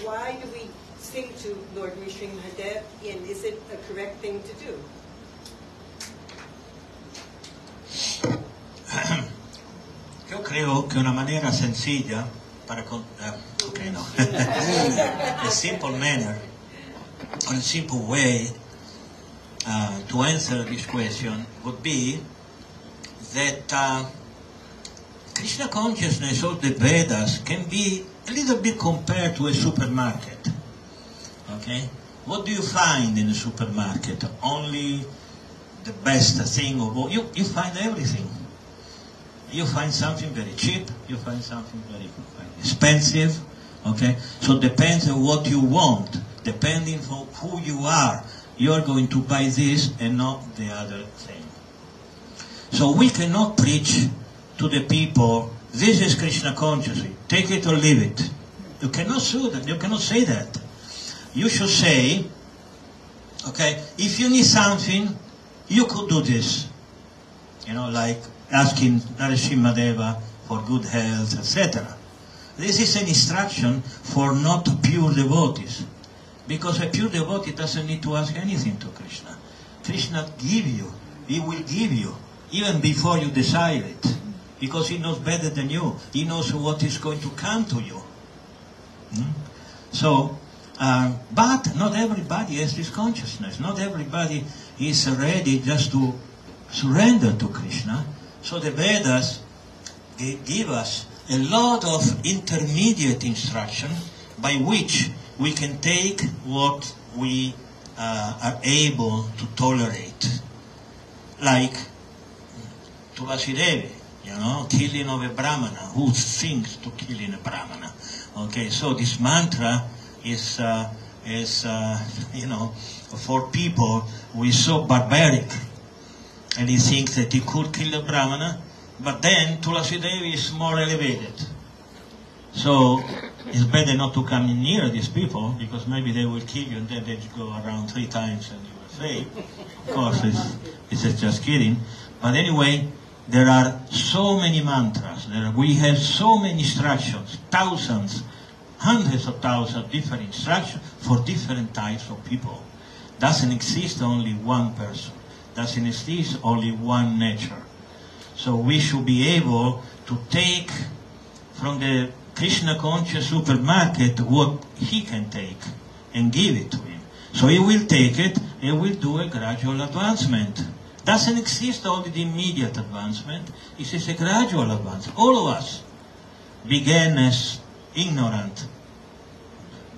Why do we sing to Lord Rishimhadev, and is it a correct thing to do? Yo creo que una manera sencilla para uh, okay, no. a simple manner or a simple way uh, to answer this question would be that uh, Krishna consciousness of the Vedas can be a little bit compared to a supermarket. Okay? What do you find in a supermarket? Only the best thing of all. You, you find everything. You find something very cheap, you find something very expensive. Okay? So depends on what you want, depending on who you are. You are going to buy this and not the other thing. So we cannot preach to the people, this is Krishna consciousness, take it or leave it. You cannot say that. You cannot say that. You should say, okay, if you need something, you could do this. You know, like asking Narasimha Deva for good health, etc. This is an instruction for not pure devotees. Because a pure devotee doesn't need to ask anything to Krishna. Krishna give you. He will give you. Even before you desire it. Because he knows better than you. He knows what is going to come to you. Hmm? So, uh, but not everybody has this consciousness. Not everybody is ready just to surrender to Krishna. So the Vedas gi- give us a lot of intermediate instruction by which we can take what we uh, are able to tolerate. Like Tulasi you know, killing of a Brahmana. Who thinks to killing a Brahmana? Okay, so this mantra is, uh, is uh, you know, for people who is so barbaric. And he thinks that he could kill a Brahmana, but then Tulasi Devi is more elevated. So it's better not to come near these people because maybe they will kill you and then they go around three times and you will say, of course, it's, it's just kidding. But anyway, there are so many mantras. There we have so many instructions, thousands, hundreds of thousands of different instructions for different types of people. Doesn't exist only one person. Doesn't exist only one nature. So we should be able to take from the Krishna conscious supermarket what he can take and give it to him. So he will take it and will do a gradual advancement. Doesn't exist only the immediate advancement, it is a gradual advancement. All of us began as ignorant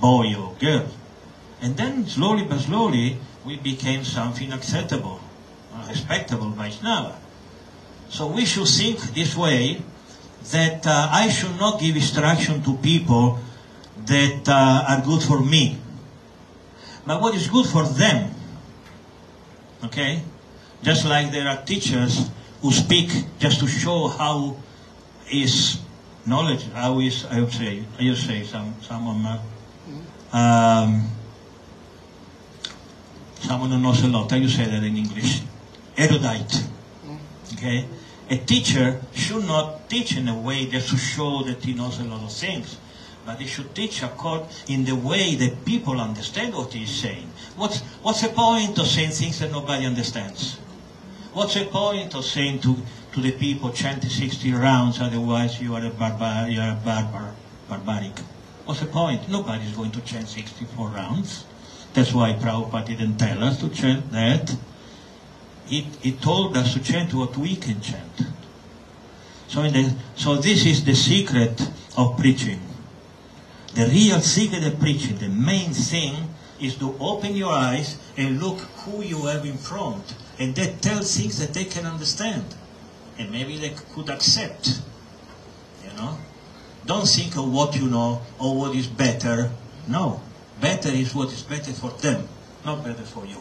boy or girl. And then slowly but slowly we became something acceptable, respectable Vaishnava. So we should think this way that uh, I should not give instruction to people that uh, are good for me, but what is good for them. Okay? Just like there are teachers who speak just to show how is knowledge, how is, I would say, I would say some, someone, uh, um, someone who knows a lot, how you say that in English? Erudite. Okay? A teacher should not teach in a way just to show that he knows a lot of things, but he should teach accord in the way that people understand what he is saying. What's, what's the point of saying things that nobody understands? What's the point of saying to, to the people, chant 60 rounds, otherwise you are a, barbar, you are a barbar, barbaric? What's the point? Nobody's going to chant 64 rounds. That's why Prabhupada didn't tell us to chant that. He, he told us to chant what we can chant. So, the, so this is the secret of preaching. The real secret of preaching, the main thing, is to open your eyes and look who you have in front. And that tells things that they can understand. And maybe they could accept. You know? Don't think of what you know or what is better. No. Better is what is better for them, not better for you.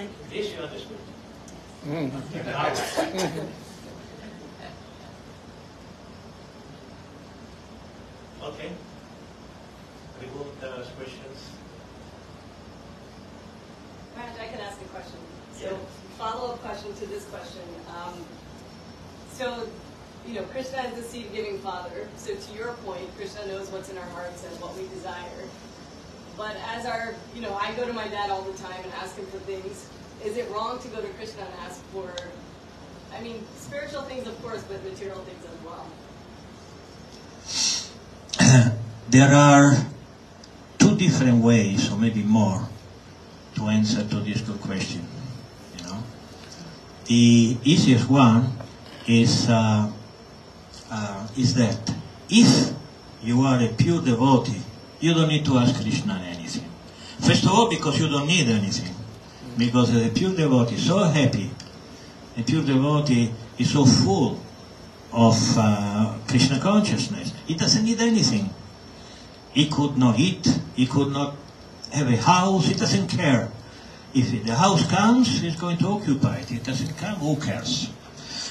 Thank you. This you understood. Okay. Preguntas, questions? Maharaj, I can ask a question. Yeah. So, follow-up question to this question. Um, so, you know, Krishna is the seed-giving father. So, to your point, Krishna knows what's in our hearts and what we desire. But as our, you know, I go to my dad all the time and ask him for things. Is it wrong to go to Krishna and ask for, I mean, spiritual things, of course, but material things as well? there are two different ways, or maybe more, to answer to this good question. You know, the easiest one is uh, uh, is that if you are a pure devotee, you don't need to ask Krishna anything. First of all, because you don't need anything, because the pure devotee is so happy, the pure devotee is so full of uh, Krishna consciousness. He doesn't need anything. He could not eat. He could not have a house. He doesn't care. If the house comes, he's going to occupy it. It doesn't come, who cares?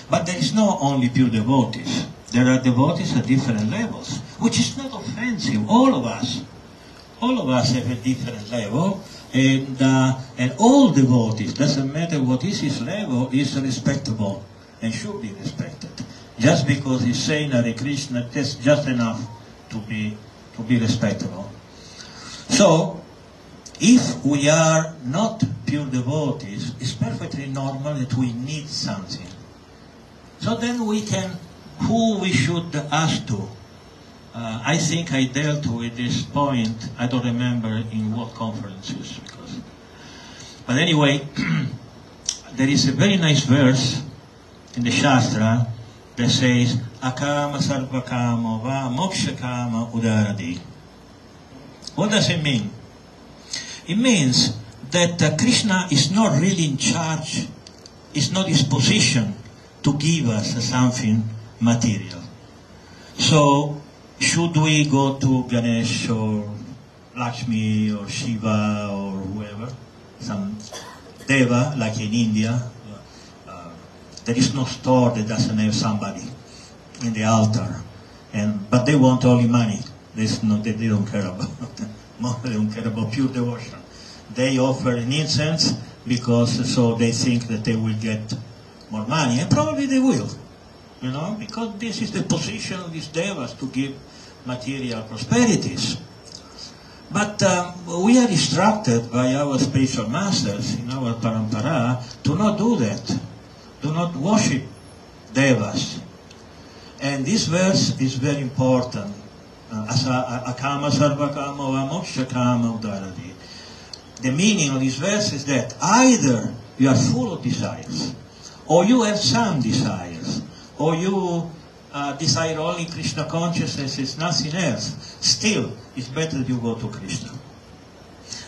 But there is not only pure devotees. There are devotees at different levels, which is not offensive. All of us, all of us have a different level, and uh, and all devotees, doesn't matter what is his level, is respectable and should be respected. just because he's saying Hare Krishna, that's just enough to be, to be respectable. So, if we are not pure devotees, it's perfectly normal that we need something. So then we can, who we should ask to. Uh, I think I dealt with this point, I don't remember in what conferences, because, but anyway, there is a very nice verse in the Shastra that says, Akama sarvakama va mokshakama udaradi. What does it mean? It means that uh, Krishna is not really in charge, is not his position to give us something material. So, should we go to Ganesh or Lakshmi or Shiva or whoever, some Deva, like in India, uh, there is no store that doesn't have somebody in the altar, and but they want only money. There's no, they, they don't care about they don't care about pure devotion. They offer an incense because so they think that they will get more money, and probably they will, you know, because this is the position of these devas to give material prosperities. But um, we are instructed by our spiritual masters in our parampara to not do that, do not worship devas. And this verse is very important. Uh, akama sarvakama va kama udaradi. The meaning of this verse is that either you are full of desires, or you have some desires, or you uh, desire only Krishna consciousness, it's nothing else. Still, it's better you go to Krishna.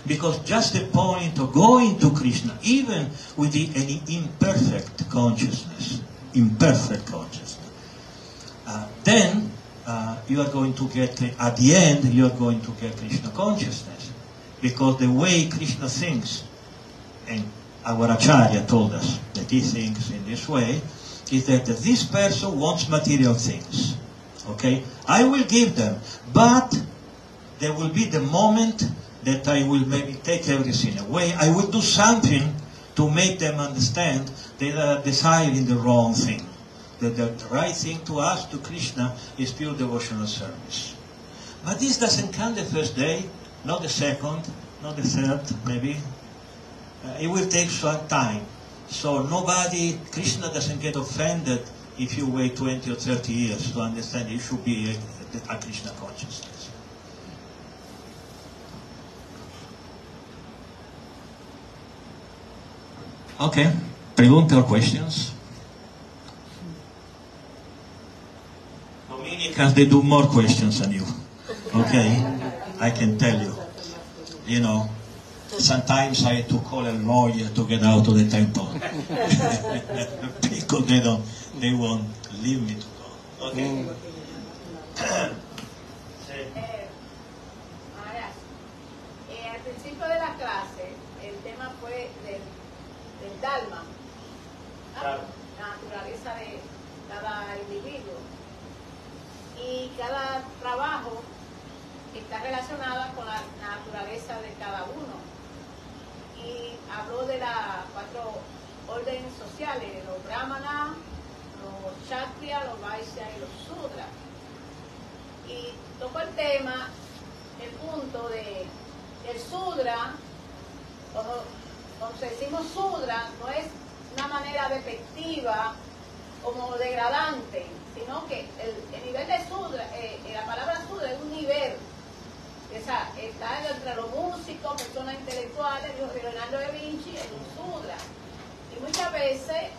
Because just the point of going to Krishna, even with the, any imperfect consciousness, imperfect consciousness, uh, then uh, you are going to get, at the end, you are going to get Krishna consciousness. Because the way Krishna thinks, and our Acharya told us that he thinks in this way, is that this person wants material things. Okay? I will give them, but there will be the moment that I will maybe take everything away. I will do something to make them understand that they are desiring the wrong thing. That the right thing to ask to Krishna is pure devotional service. But this doesn't come the first day, not the second, not the third, maybe. Uh, it will take some time. So nobody, Krishna doesn't get offended if you wait 20 or 30 years to understand you should be a, a Krishna consciousness. Okay, preguntas or questions? Dominicans, they do more questions than you. Okay, I can tell you. You know, sometimes I had to call a lawyer to get out of the temple because they don't, they won't leave me to go. Okay. Eh, ahora, eh, al principio de la clase, el tema fue del, del Dharma, ¿ah? La naturaleza de cada individuo. Y cada trabajo está relacionado con la naturaleza de cada uno. Y habló de las cuatro órdenes sociales, los brahmanas, los kshatriya, los vaishya y los sudras y tocó el tema, el punto de el sudra, cuando, decimos sudra, no es una manera despectiva como degradante, sino que el, el nivel de sudra, eh, eh, la palabra sudra es un nivel, o sea, está entre los músicos, personas intelectuales, dijo Leonardo da Vinci, es un sudra. Y muchas veces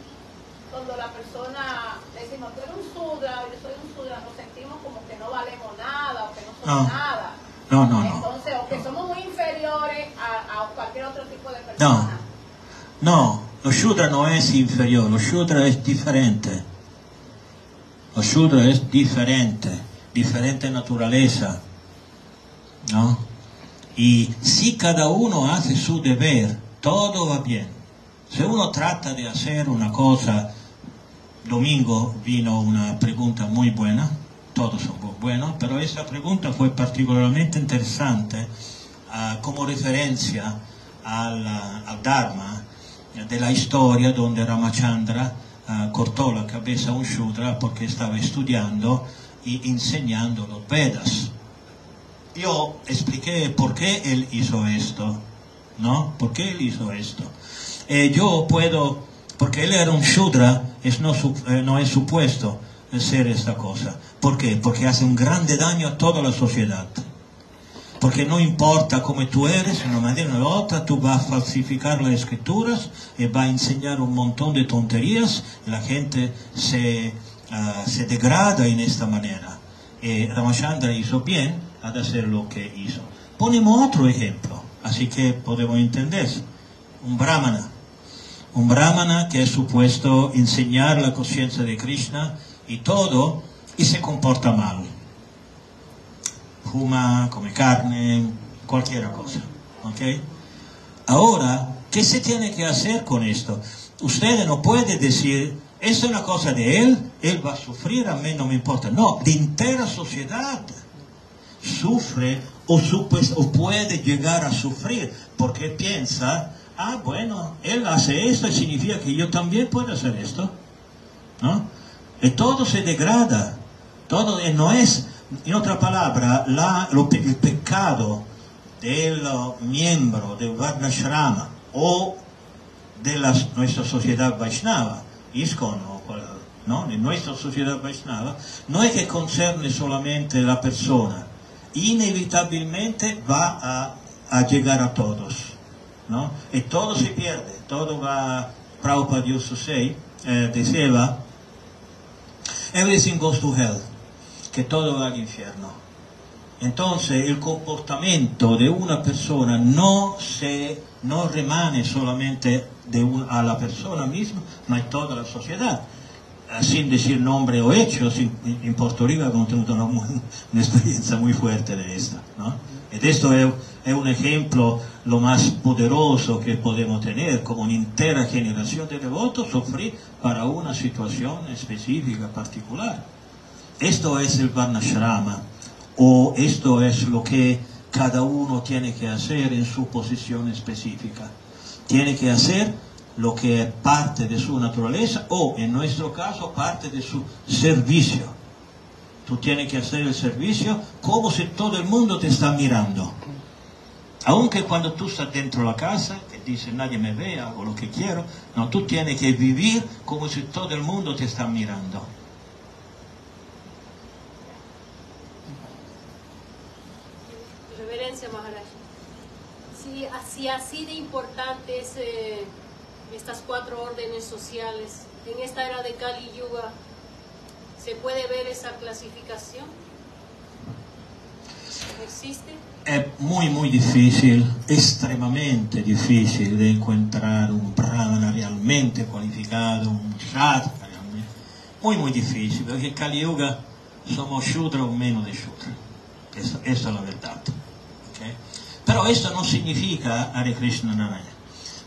cuando la persona le decimos, tú eres un sudra, yo soy un sudra, nos sentimos como que no valemos nada o que no somos No. nada. No, no, no. Entonces, o que No. somos muy inferiores a, a cualquier otro tipo de persona. No, lo Shudra no es inferior, lo Shudra es diferente. Lo Shudra es diferente, diferente naturaleza. ¿No? Y si cada uno hace su deber, todo va bien. Si uno trata de hacer una cosa, domingo vino una pregunta muy buena, todos son muy buenos, pero esa pregunta fue particularmente interesante ah, como referencia al, al Dharma de la historia donde Ramachandra ah, cortó la cabeza a un Shudra porque estaba estudiando y enseñando los Vedas. Yo expliqué por qué él hizo esto, ¿no? ¿Por qué él hizo esto? Eh, yo puedo, porque él era un Shudra, es no, eh, es supuesto ser esta cosa. ¿Por qué? Porque hace un grande daño a toda la sociedad. Porque no importa cómo tú eres, una manera de otra, tú vas a falsificar las escrituras y vas a enseñar un montón de tonterías y la gente se, ah, se degrada en esta manera. Y Ramachandra hizo bien al hacer lo que hizo. Ponemos otro ejemplo, así que podemos entender. Un brahmana. Un brahmana que es supuesto enseñar la conciencia de Krishna y todo, y se comporta mal fuma, come carne, cualquier cosa. ¿ok? Ahora, ¿qué se tiene que hacer con esto? Usted no puede decir, esto es una cosa de él, él va a sufrir, a mí no me importa. No, la entera sociedad sufre o, supue- o puede llegar a sufrir porque piensa, ah, bueno, él hace esto y significa que yo también puedo hacer esto. ¿no? Y todo se degrada, todo eh, no es, en otra palabra, la- el pecado del uh, miembro del Varnashrama o de la, nuestra sociedad Vaishnava, ISKCON o ¿no? de nuestra sociedad Vaishnava, no es que concerne solamente la persona, inevitabilmente va a, llegar a todos. ¿no? Y todo se pierde, todo va, Prabhupada say, eh, decía, everything goes to hell, que todo va al infierno. Entonces el comportamiento de una persona no se no remane solamente de un- a la persona misma, ma a toda la sociedad. Sin decir nombre o hechos, en, en Puerto Rico hemos tenido una, muy- una experiencia muy fuerte de esta. ¿no? Y esto es, es un ejemplo lo más poderoso que podemos tener, como una entera generación de devotos sufrir para una situación específica, particular. Esto es el Varnashrama, o esto es lo que cada uno tiene que hacer en su posición específica. Tiene que hacer lo que es parte de su naturaleza o, en nuestro caso, parte de su servicio. Tú tienes que hacer el servicio como si todo el mundo te está mirando. Aunque cuando tú estás dentro de la casa, que dice nadie me ve, hago lo que quiero, no, tú tienes que vivir como si todo el mundo te está mirando. Reverencia Maharaj. Si así, así de importantes eh, estas cuatro órdenes sociales, en esta era de Kali Yuga, ¿se puede ver esa clasificación? ¿Existe? Es muy, muy difícil, extremadamente difícil de encontrar un brahmana realmente cualificado, un shatra realmente. Muy, muy difícil, porque Kali Yuga somos shudra o menos de shudra. Esa, esa es la verdad. ¿ok? Pero esto no significa, Hare Krishna Narayana,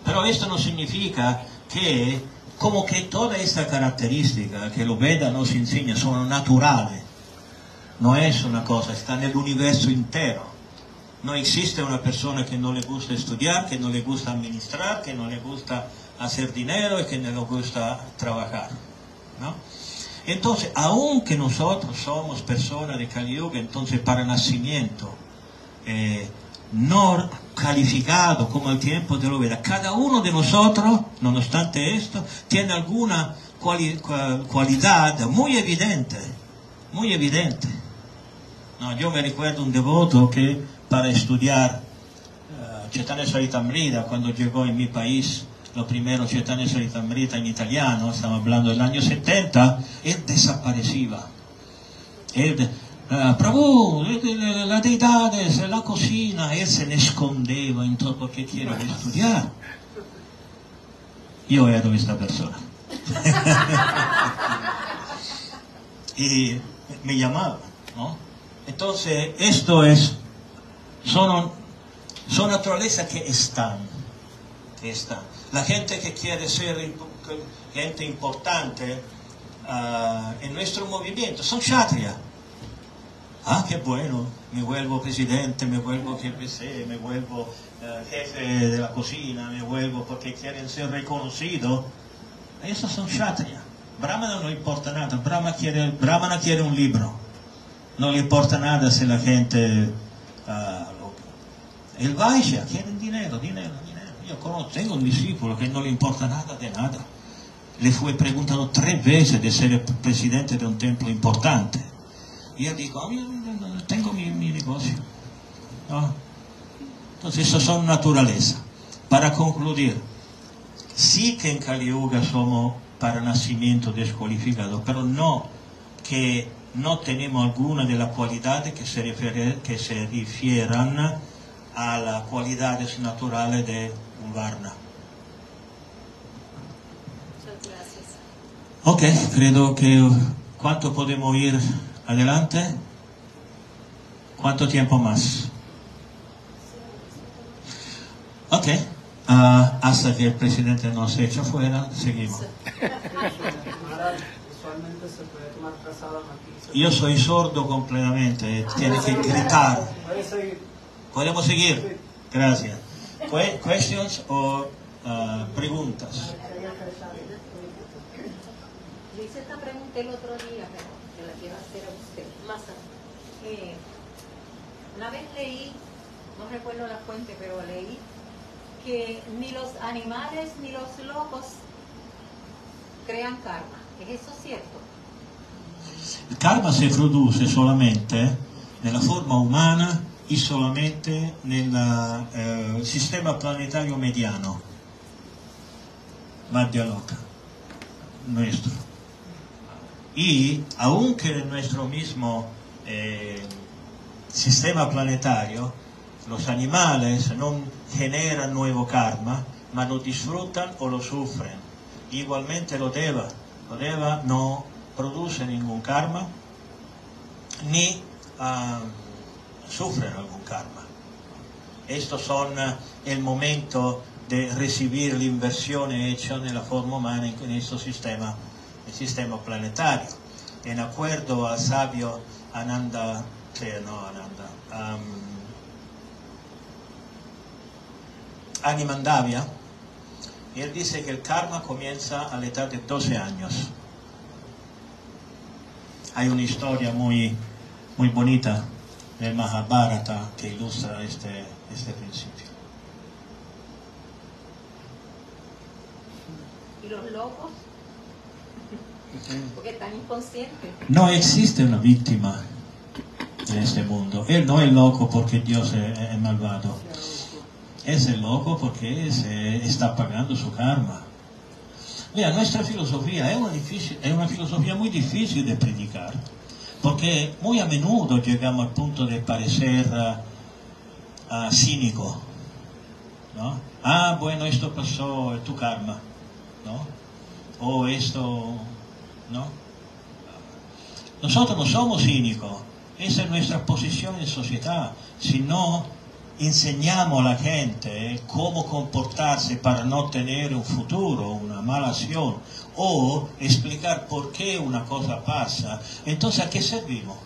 pero esto no significa que, como que toda esta característica que los Vedas nos enseña son naturales. No es una cosa, está en el universo entero. No existe una persona que no le gusta estudiar, que no le gusta administrar, que no le gusta hacer dinero y que no le gusta trabajar. ¿no? Entonces, aunque nosotros somos personas de Kali Yuga, entonces para nacimiento, eh, no calificado como el tiempo de la vida, cada uno de nosotros, no obstante esto, tiene alguna cuali- cua- cualidad muy evidente, muy evidente. No, yo me recuerdo un devoto que para estudiar eh, Chaitanya Saritamrita, cuando llegó en mi país, lo primero Chaitanya Saritamrita en italiano, estamos hablando del año 70, él desaparecía. Él, eh, Prabhu, la deidad es la cocina, él se ne escondeva en todo porque quiere estudiar. Yo era esta persona. y me llamaba, ¿no? Entonces, esto es, son, son naturalezas que están, que están. La gente que quiere ser gente importante ah, en nuestro movimiento son kshatriya. Ah, qué bueno, me vuelvo presidente, me vuelvo GPC, me vuelvo eh, jefe de la cocina, me vuelvo porque quieren ser reconocidos. Esos son kshatriya. Brahmana no importa nada, Brahmana quiere, Brahmana quiere un libro, no le importa nada si la gente... ah, lo- el Vaishya quiere dinero, dinero, dinero. Yo conozco, tengo un discípulo que no le importa nada de nada. Le fue preguntado tres veces de ser el presidente de un templo importante. Y él dijo, "Ah, tengo mi, mi negocio. ¿no? Entonces, eso son naturaleza. Para concluir, sí que en Kali Yuga somos para nacimiento descualificados, pero no que no tenemos alguna de las cualidades que se, refiere- que se refieran a las cualidades naturales de un Varna. Muchas gracias. Ok, creo que ¿cuánto podemos ir adelante? ¿Cuánto tiempo más? Ok, ah, hasta que el presidente nos echa fuera, seguimos. Yo soy sordo completamente, tiene que gritar. ¿Podemos seguir? Gracias. Que- ¿Questions o ah, preguntas? Hice esta pregunta el otro día, pero se la quiero hacer a usted. Más adelante. Eh, una vez leí, no recuerdo la fuente, pero leí que ni los animales ni los locos crean karma. ¿Es eso cierto? Il karma si produce solamente nella forma umana e solamente nel eh, sistema planetario mediano, Madhya Loka, nuestro. Y aunque nuestro mismo eh, sistema planetario los animales no generan nuevo karma, ma lo disfrutan o lo sufren. Igualmente lo deva. Lo deva no produce ningún karma ni ah, sufren algún karma. Estos son ah, el momento de recibir la inversión hecha en la forma humana en, en este sistema, sistema planetario. En acuerdo al sabio Ananda, que no Ananda, am, Animandavia, él dice que el karma comienza a la edad de 12 años. Hay una historia muy, muy bonita del Mahabharata que ilustra este, este principio. ¿Y los locos? Porque están inconscientes. No existe una víctima en este mundo. Él no es loco porque Dios es, es malvado. Es loco porque se está pagando su karma. Mira, nuestra filosofía es una, difícil- es una filosofía muy difícil de predicar, porque muy a menudo llegamos al punto de parecer ah, ah, cínico. ¿no? Ah, bueno, esto pasó, es tu karma. ¿no? O esto, ¿no? Nosotros no somos cínicos, esa es nuestra posición en sociedad. Si no enseñamos a la gente cómo comportarse para no tener un futuro, una mala acción, o explicar por qué una cosa pasa, entonces ¿a qué servimos?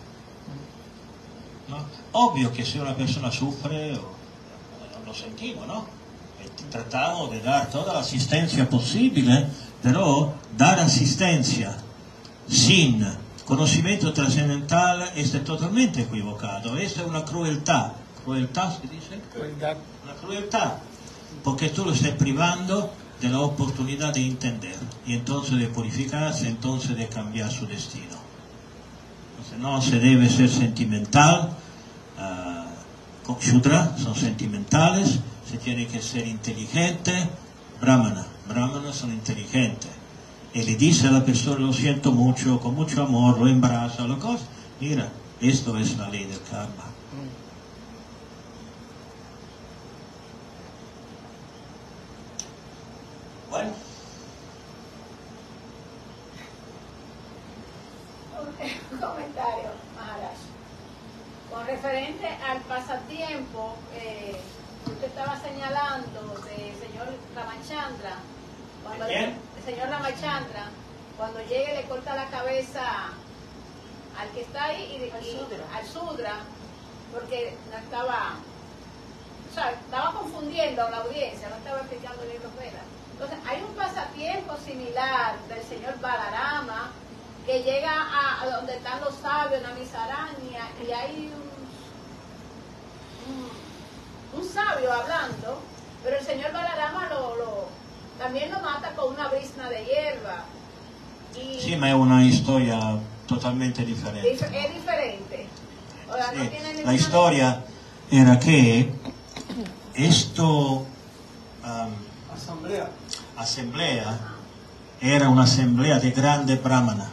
¿No? Obvio que si una persona sufre, o- lo sentimos, ¿no? Tratamos de dar toda la asistencia posible, pero dar asistencia sin conocimiento trascendental es totalmente equivocado. Esa es una crueldad. ¿Crueldad se dice? Crueldad. Una crueldad. Porque tú lo estás privando de la oportunidad de entender y entonces de purificarse, entonces de cambiar su destino. Entonces no se debe ser sentimental. ah, con Shudra son sentimentales, se tiene que ser inteligente. Brahmana, brahmanas son inteligentes. Y le dice a la persona, lo siento mucho, con mucho amor, lo embraza, lo cosa. Mira, esto es la ley del karma. Bueno, Un comentario, Maharaj. Con referente al pasatiempo, eh, usted estaba señalando del señor Ramachandra. Cuando ¿De quién? El señor Ramachandra, cuando llegue le corta la cabeza al que está ahí y, Al y- Sudra. al Sudra, porque no estaba, o sea, estaba confundiendo a la audiencia, no estaba explicando bien los Vedas. Entonces, hay un pasatiempo similar del señor Balarama que llega a, a donde están los sabios, misaraña, y hay un, un, un sabio hablando, pero el señor Balarama lo, lo, también lo mata con una brisna de hierba. Y Sì, ma è una storia totalmente differente. dif- es diferente. O sea, no Sì, tiene la historia era che esto um, Asamblea. asamblea era un'assemblea di grande brahmana,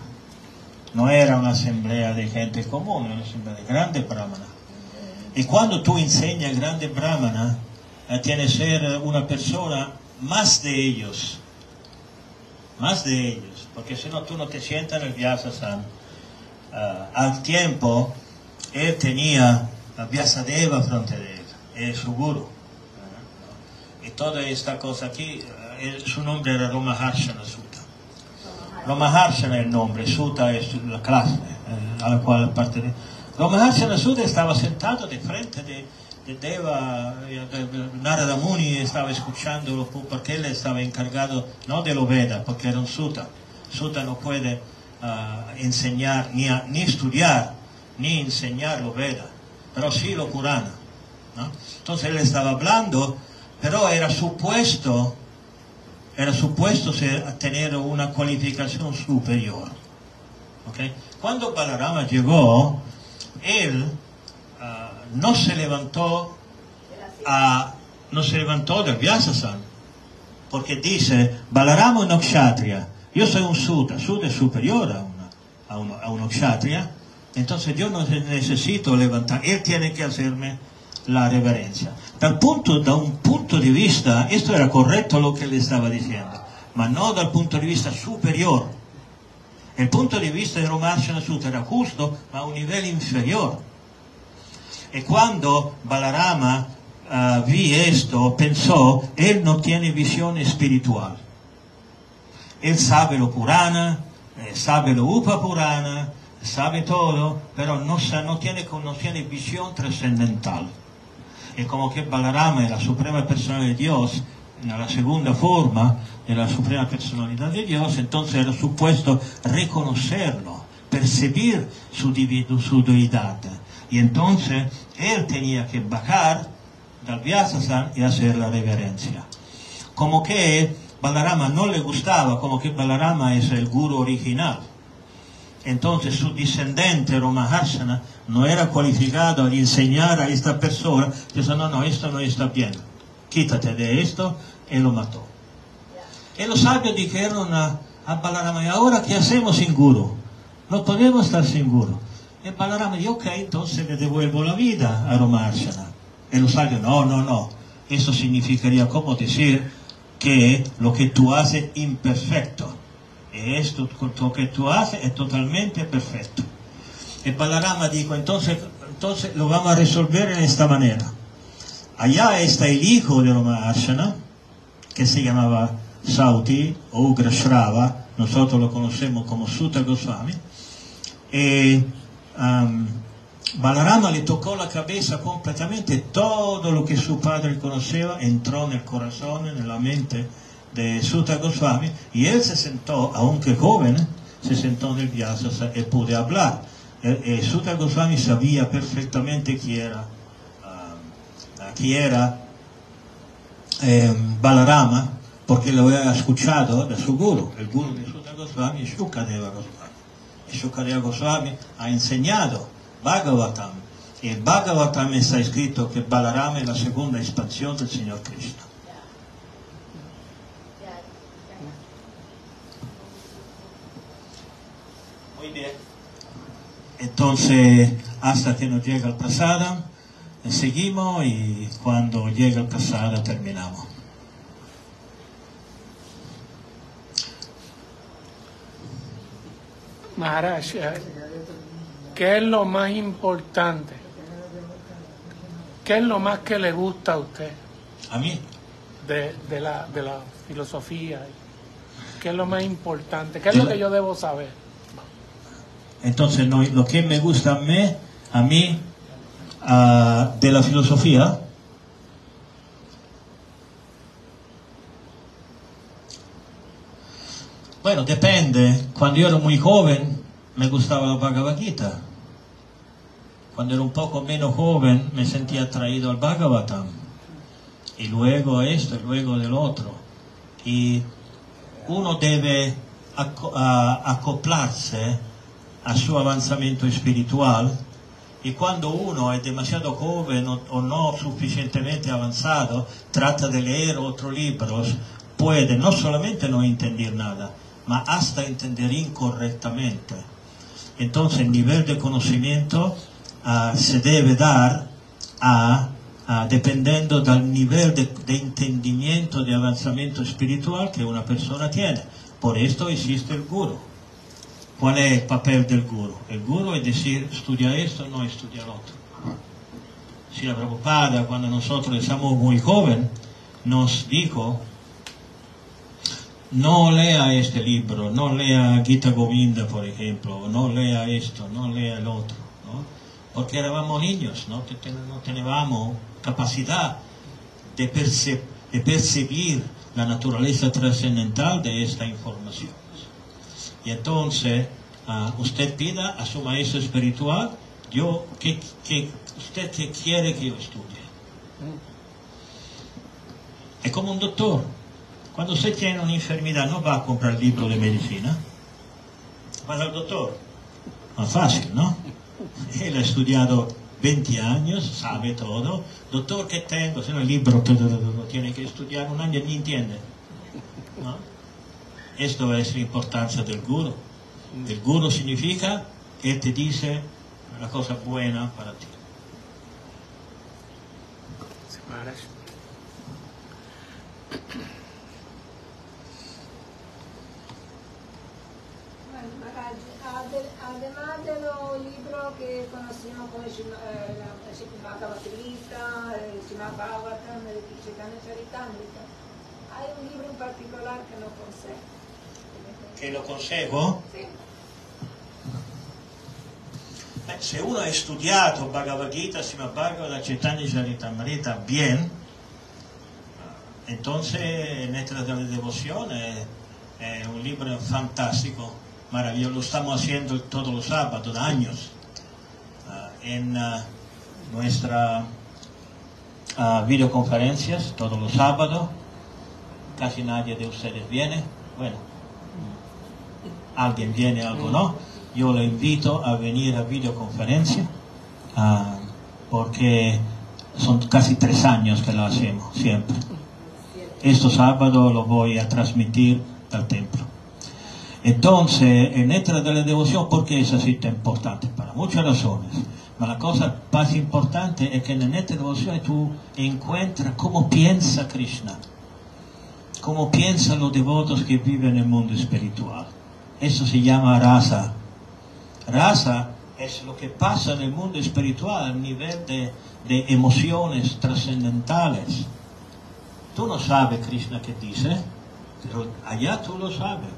non era un'assemblea di gente comune, era un'assemblea di grande brahmana. E quando tu insegni a grande brahmana, eh, tienes que ser una persona más de ellos, más de ellos, porque si no tú no te sientas en el Vyasa-san. Ah, al tiempo, él tenía a Vyasadeva frente de él, es su guru. Y toda esta cosa aquí, eh, su nombre era Romaharshana Sutta. Romaharshana es el nombre, Sutta es la clase eh, a la cual pertenece. Romaharshana Sutta estaba sentado de frente de Deva, eh, Narada Muni estaba escuchándolo porque él estaba encargado no de lo Veda, porque era un Sutta. Sutta no puede ah, enseñar, ni, ni estudiar, ni enseñar lo Veda, pero sí lo Purana. ¿no? Entonces él estaba hablando, pero era supuesto, era supuesto tener una cualificación superior. ¿ok? Cuando Balarama llegó, él no se levantó a, no se levantó del Vyasasan, porque dice, Balarama es un kshatriya, yo soy un sutta, sutta es superior a, una, a, uno- a un kshatriya, entonces yo no necesito levantar, él tiene que hacerme la reverencia. Dal punto, da un punto di vista, esto era correcto lo que le estaba diciendo, ma no dal punto di vista superior. Il punto di vista di Romarshana Sutta era giusto, ma a un livello inferiore. E quando Balarama eh, vi esto, pensò, él no tiene visione spiritual. Él sabe lo Purana, eh, sabe lo Upa Purana, sabe todo, pero no, sa- no, tiene, no tiene visión trascendental. Y como que Balarama es la suprema personalidad de Dios, la segunda forma de la suprema personalidad de Dios, entonces era supuesto reconocerlo, percibir su, su deidad. Y entonces él tenía que bajar dal Vyasasan y hacer la reverencia. Como que Balarama no le gustaba, como que Balarama es el guru original. Entonces su descendente Romaharsana no era cualificado a enseñar a esta persona, dice, no, no, esto no está bien, quítate de esto, y lo mató. Y los sabios dijeron a, a Balarama, ¿y ahora qué hacemos sin guru? No podemos estar sin guru. Y Balarama dijo, ok, entonces le devuelvo la vida a Romaharsana. Y los sabios, no, no, no, eso significaría como decir que lo que tú haces es imperfecto. Y esto lo que tú haces es totalmente perfecto. Y Balarama dijo, entonces, entonces lo vamos a resolver en esta manera. Allá está el hijo de Romaharshana, que se llamaba Sauti o Ugrashrava, nosotros lo conocemos como Sutta Goswami. Y um, Balarama le tocó la cabeza completamente, todo lo que su padre conocía entró en el corazón, en la mente de Sutta Goswami, y él se sentó, aunque joven, se sentó en el Vyasa pude hablar. Eh, eh, Sutta Goswami sabía perfectamente quién era, ah, quién era eh, Balarama, porque lo había escuchado de su guru. El guru de Sutta Goswami Shukadeva Goswami. Shukadeva Goswami ha insegnato Bhagavatam. E Bhagavatam sta scritto che Balarama è la seconda espansione del Signor Krishna. Entonces, hasta que nos llega el pasado, seguimos y cuando llega el pasado terminamos. Maharaj, ¿qué es lo más importante? ¿Qué es lo más que le gusta a usted A mí, de, de la, de la filosofía? ¿Qué es lo más importante? ¿Qué es lo que yo debo saber? entonces no, lo que me gusta a mí, a mí ah, de la filosofía, Bueno, depende. Cuando yo era muy joven me gustaba la Bhagavad Gita. Cuando era un poco menos joven me sentía atraído al Bhagavatam. Y luego esto, y luego del otro. Y uno debe acoplarse a su avanzamiento espiritual y cuando uno es demasiado joven o, o no suficientemente avanzado, trata de leer otros libros, puede no solamente no entender nada, ma hasta entender incorrectamente. Entonces el nivel de conocimiento ah, se debe dar a, dependiendo del nivel de, entendimiento, de avanzamiento espiritual que una persona tiene. Por esto existe el guru. ¿Cuál es el papel del guru? El guru es decir, estudia esto, no estudia lo otro. Si la Prabhupada, cuando nosotros éramos muy jóvenes, nos dijo, no lea este libro, no lea Gita Govinda, por ejemplo, no lea esto, no lea el otro, ¿no? Porque éramos niños, ¿no? Que no teníamos capacidad de, perce- de percibir la naturaleza trascendental de esta información. Y entonces, ah, usted pida a su maestro espiritual, yo, ¿qué, qué- ¿usted qué quiere que yo estudie? Es como un doctor. Cuando usted tiene una enfermedad, no va a comprar libro de medicina. Va al doctor. Más fácil, ¿no? Él ha estudiado 20 años, sabe todo. Doctor, ¿qué tengo? Si no, el libro todo, tiene que estudiar un año, ni entiende. ¿no? Esto es la importancia del guru. El guru significa que te dice una cosa buena para ti. Sí, Maharaj. Que lo consejo, Sí. Beh, se uno ha estudiato Bhagavad Gita, Srimad Bhagavatam, Chaitanya Charitamrita bien, entonces Netra de la Devoción es, es un libro fantástico, maravilloso. Lo estamos haciendo todos los sábados, años, ah, en ah, nuestras videoconferencias, todos los sábados. Casi nadie de ustedes viene. Bueno, alguien viene, algo no. Yo le invito a venir a videoconferencia ah, porque son casi tres años que lo hacemos, siempre. Este sábado lo voy a transmitir al templo. Entonces, en Netra de la Devoción, ¿por qué es así tan importante? Para muchas razones. Pero la cosa más importante es que en de Devoción tú encuentras cómo piensa Krishna, cómo piensan los devotos que viven en el mundo espiritual. Eso se llama rasa. Rasa es lo que pasa en el mundo espiritual a nivel de, emociones trascendentales. Tú no sabes, Krishna, qué dice, pero allá tú lo sabes.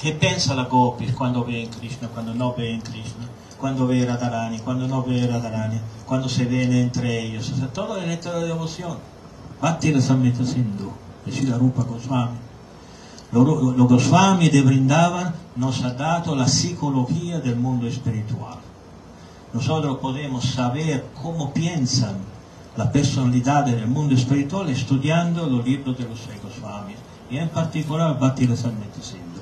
¿Qué piensa la Gopis cuando ve en Krishna, cuando no ve en Krishna? Cuando ve Radharani, cuando no ve Radharani, cuando se ven entre ellos. O sea, todo es letra de devoción. Bhakti Rasamrita Sindhu, Rupa Goswami. Lo Goswami de Brindavan nos ha dado la psicología del mundo espiritual. Nosotros podemos saber cómo piensan la personalidad del mundo espiritual estudiando los libros de los Goswamis y en particular Rasamrita Sindhu.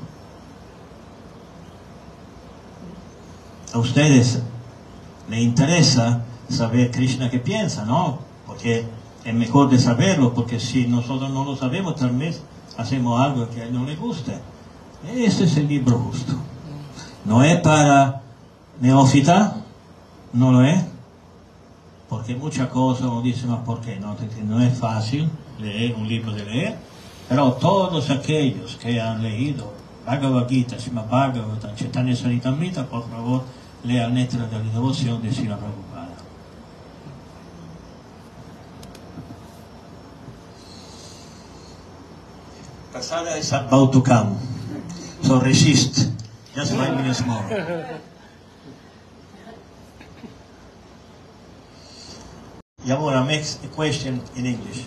A ustedes les interesa saber Krishna qué piensa, ¿no? Porque es mejor de saberlo, porque si nosotros no lo sabemos, tal vez hacemos algo que a él no le guste. Este es el libro justo. No es para neófita, no lo es, porque muchas cosas uno dice, más ¿por qué? No, no es fácil leer un libro de leer, pero todos aquellos que han leído Bhagavad Gita, Srimad Bhagavatam, Chaitanya Saritamrita, por favor, lean Netra de la Devoción de Srila Prabhupada. Kasada is about to come. So resist. Just five minutes more. Yamura makes a question in English.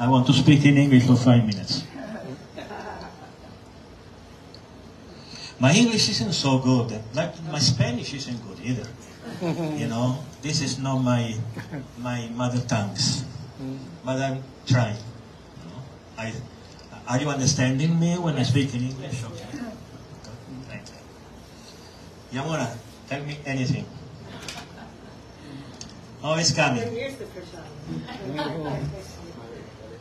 I want to speak in English for five minutes. My English isn't so good. Like my Spanish isn't good either. You know, this is not my my mother tongues, but I'm trying. I, are you understanding me when I speak in English? Okay. Thank tell me anything. Oh, it's coming.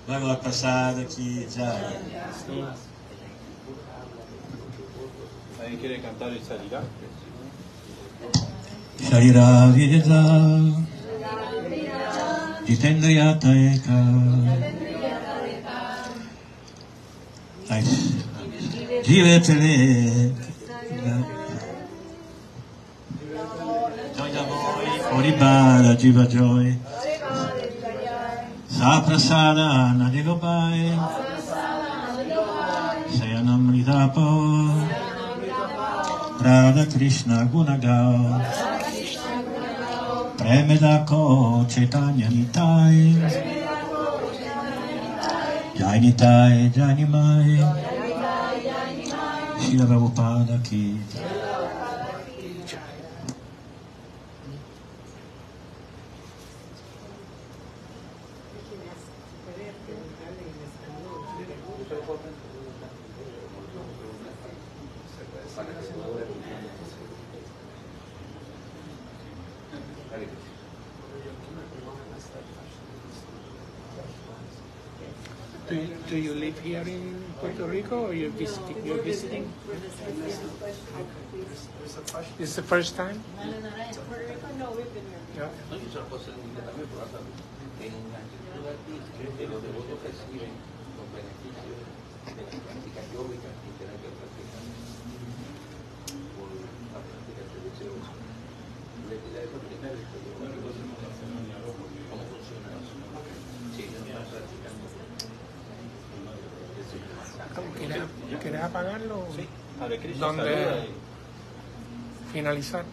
Vai passado aqui já. Alguém quer cantar o Sarira? Sharira Vida Jitendriya Taika Nice. Jivetele Joy Joy Oribara Jiva Joy Saprasada Nadigopai Sayanam Ridapo Radha Krishna Gunagao Premedako Chaitanya Nitai Jainitai Jainimai Jainitai Jainimai Shila Prabhupada Ki. Jai here in Puerto Rico or you're visiting? You're visiting? It's the first time? Yeah. Sí. Hare Krishna, ¿Dónde saluda y- finalizar?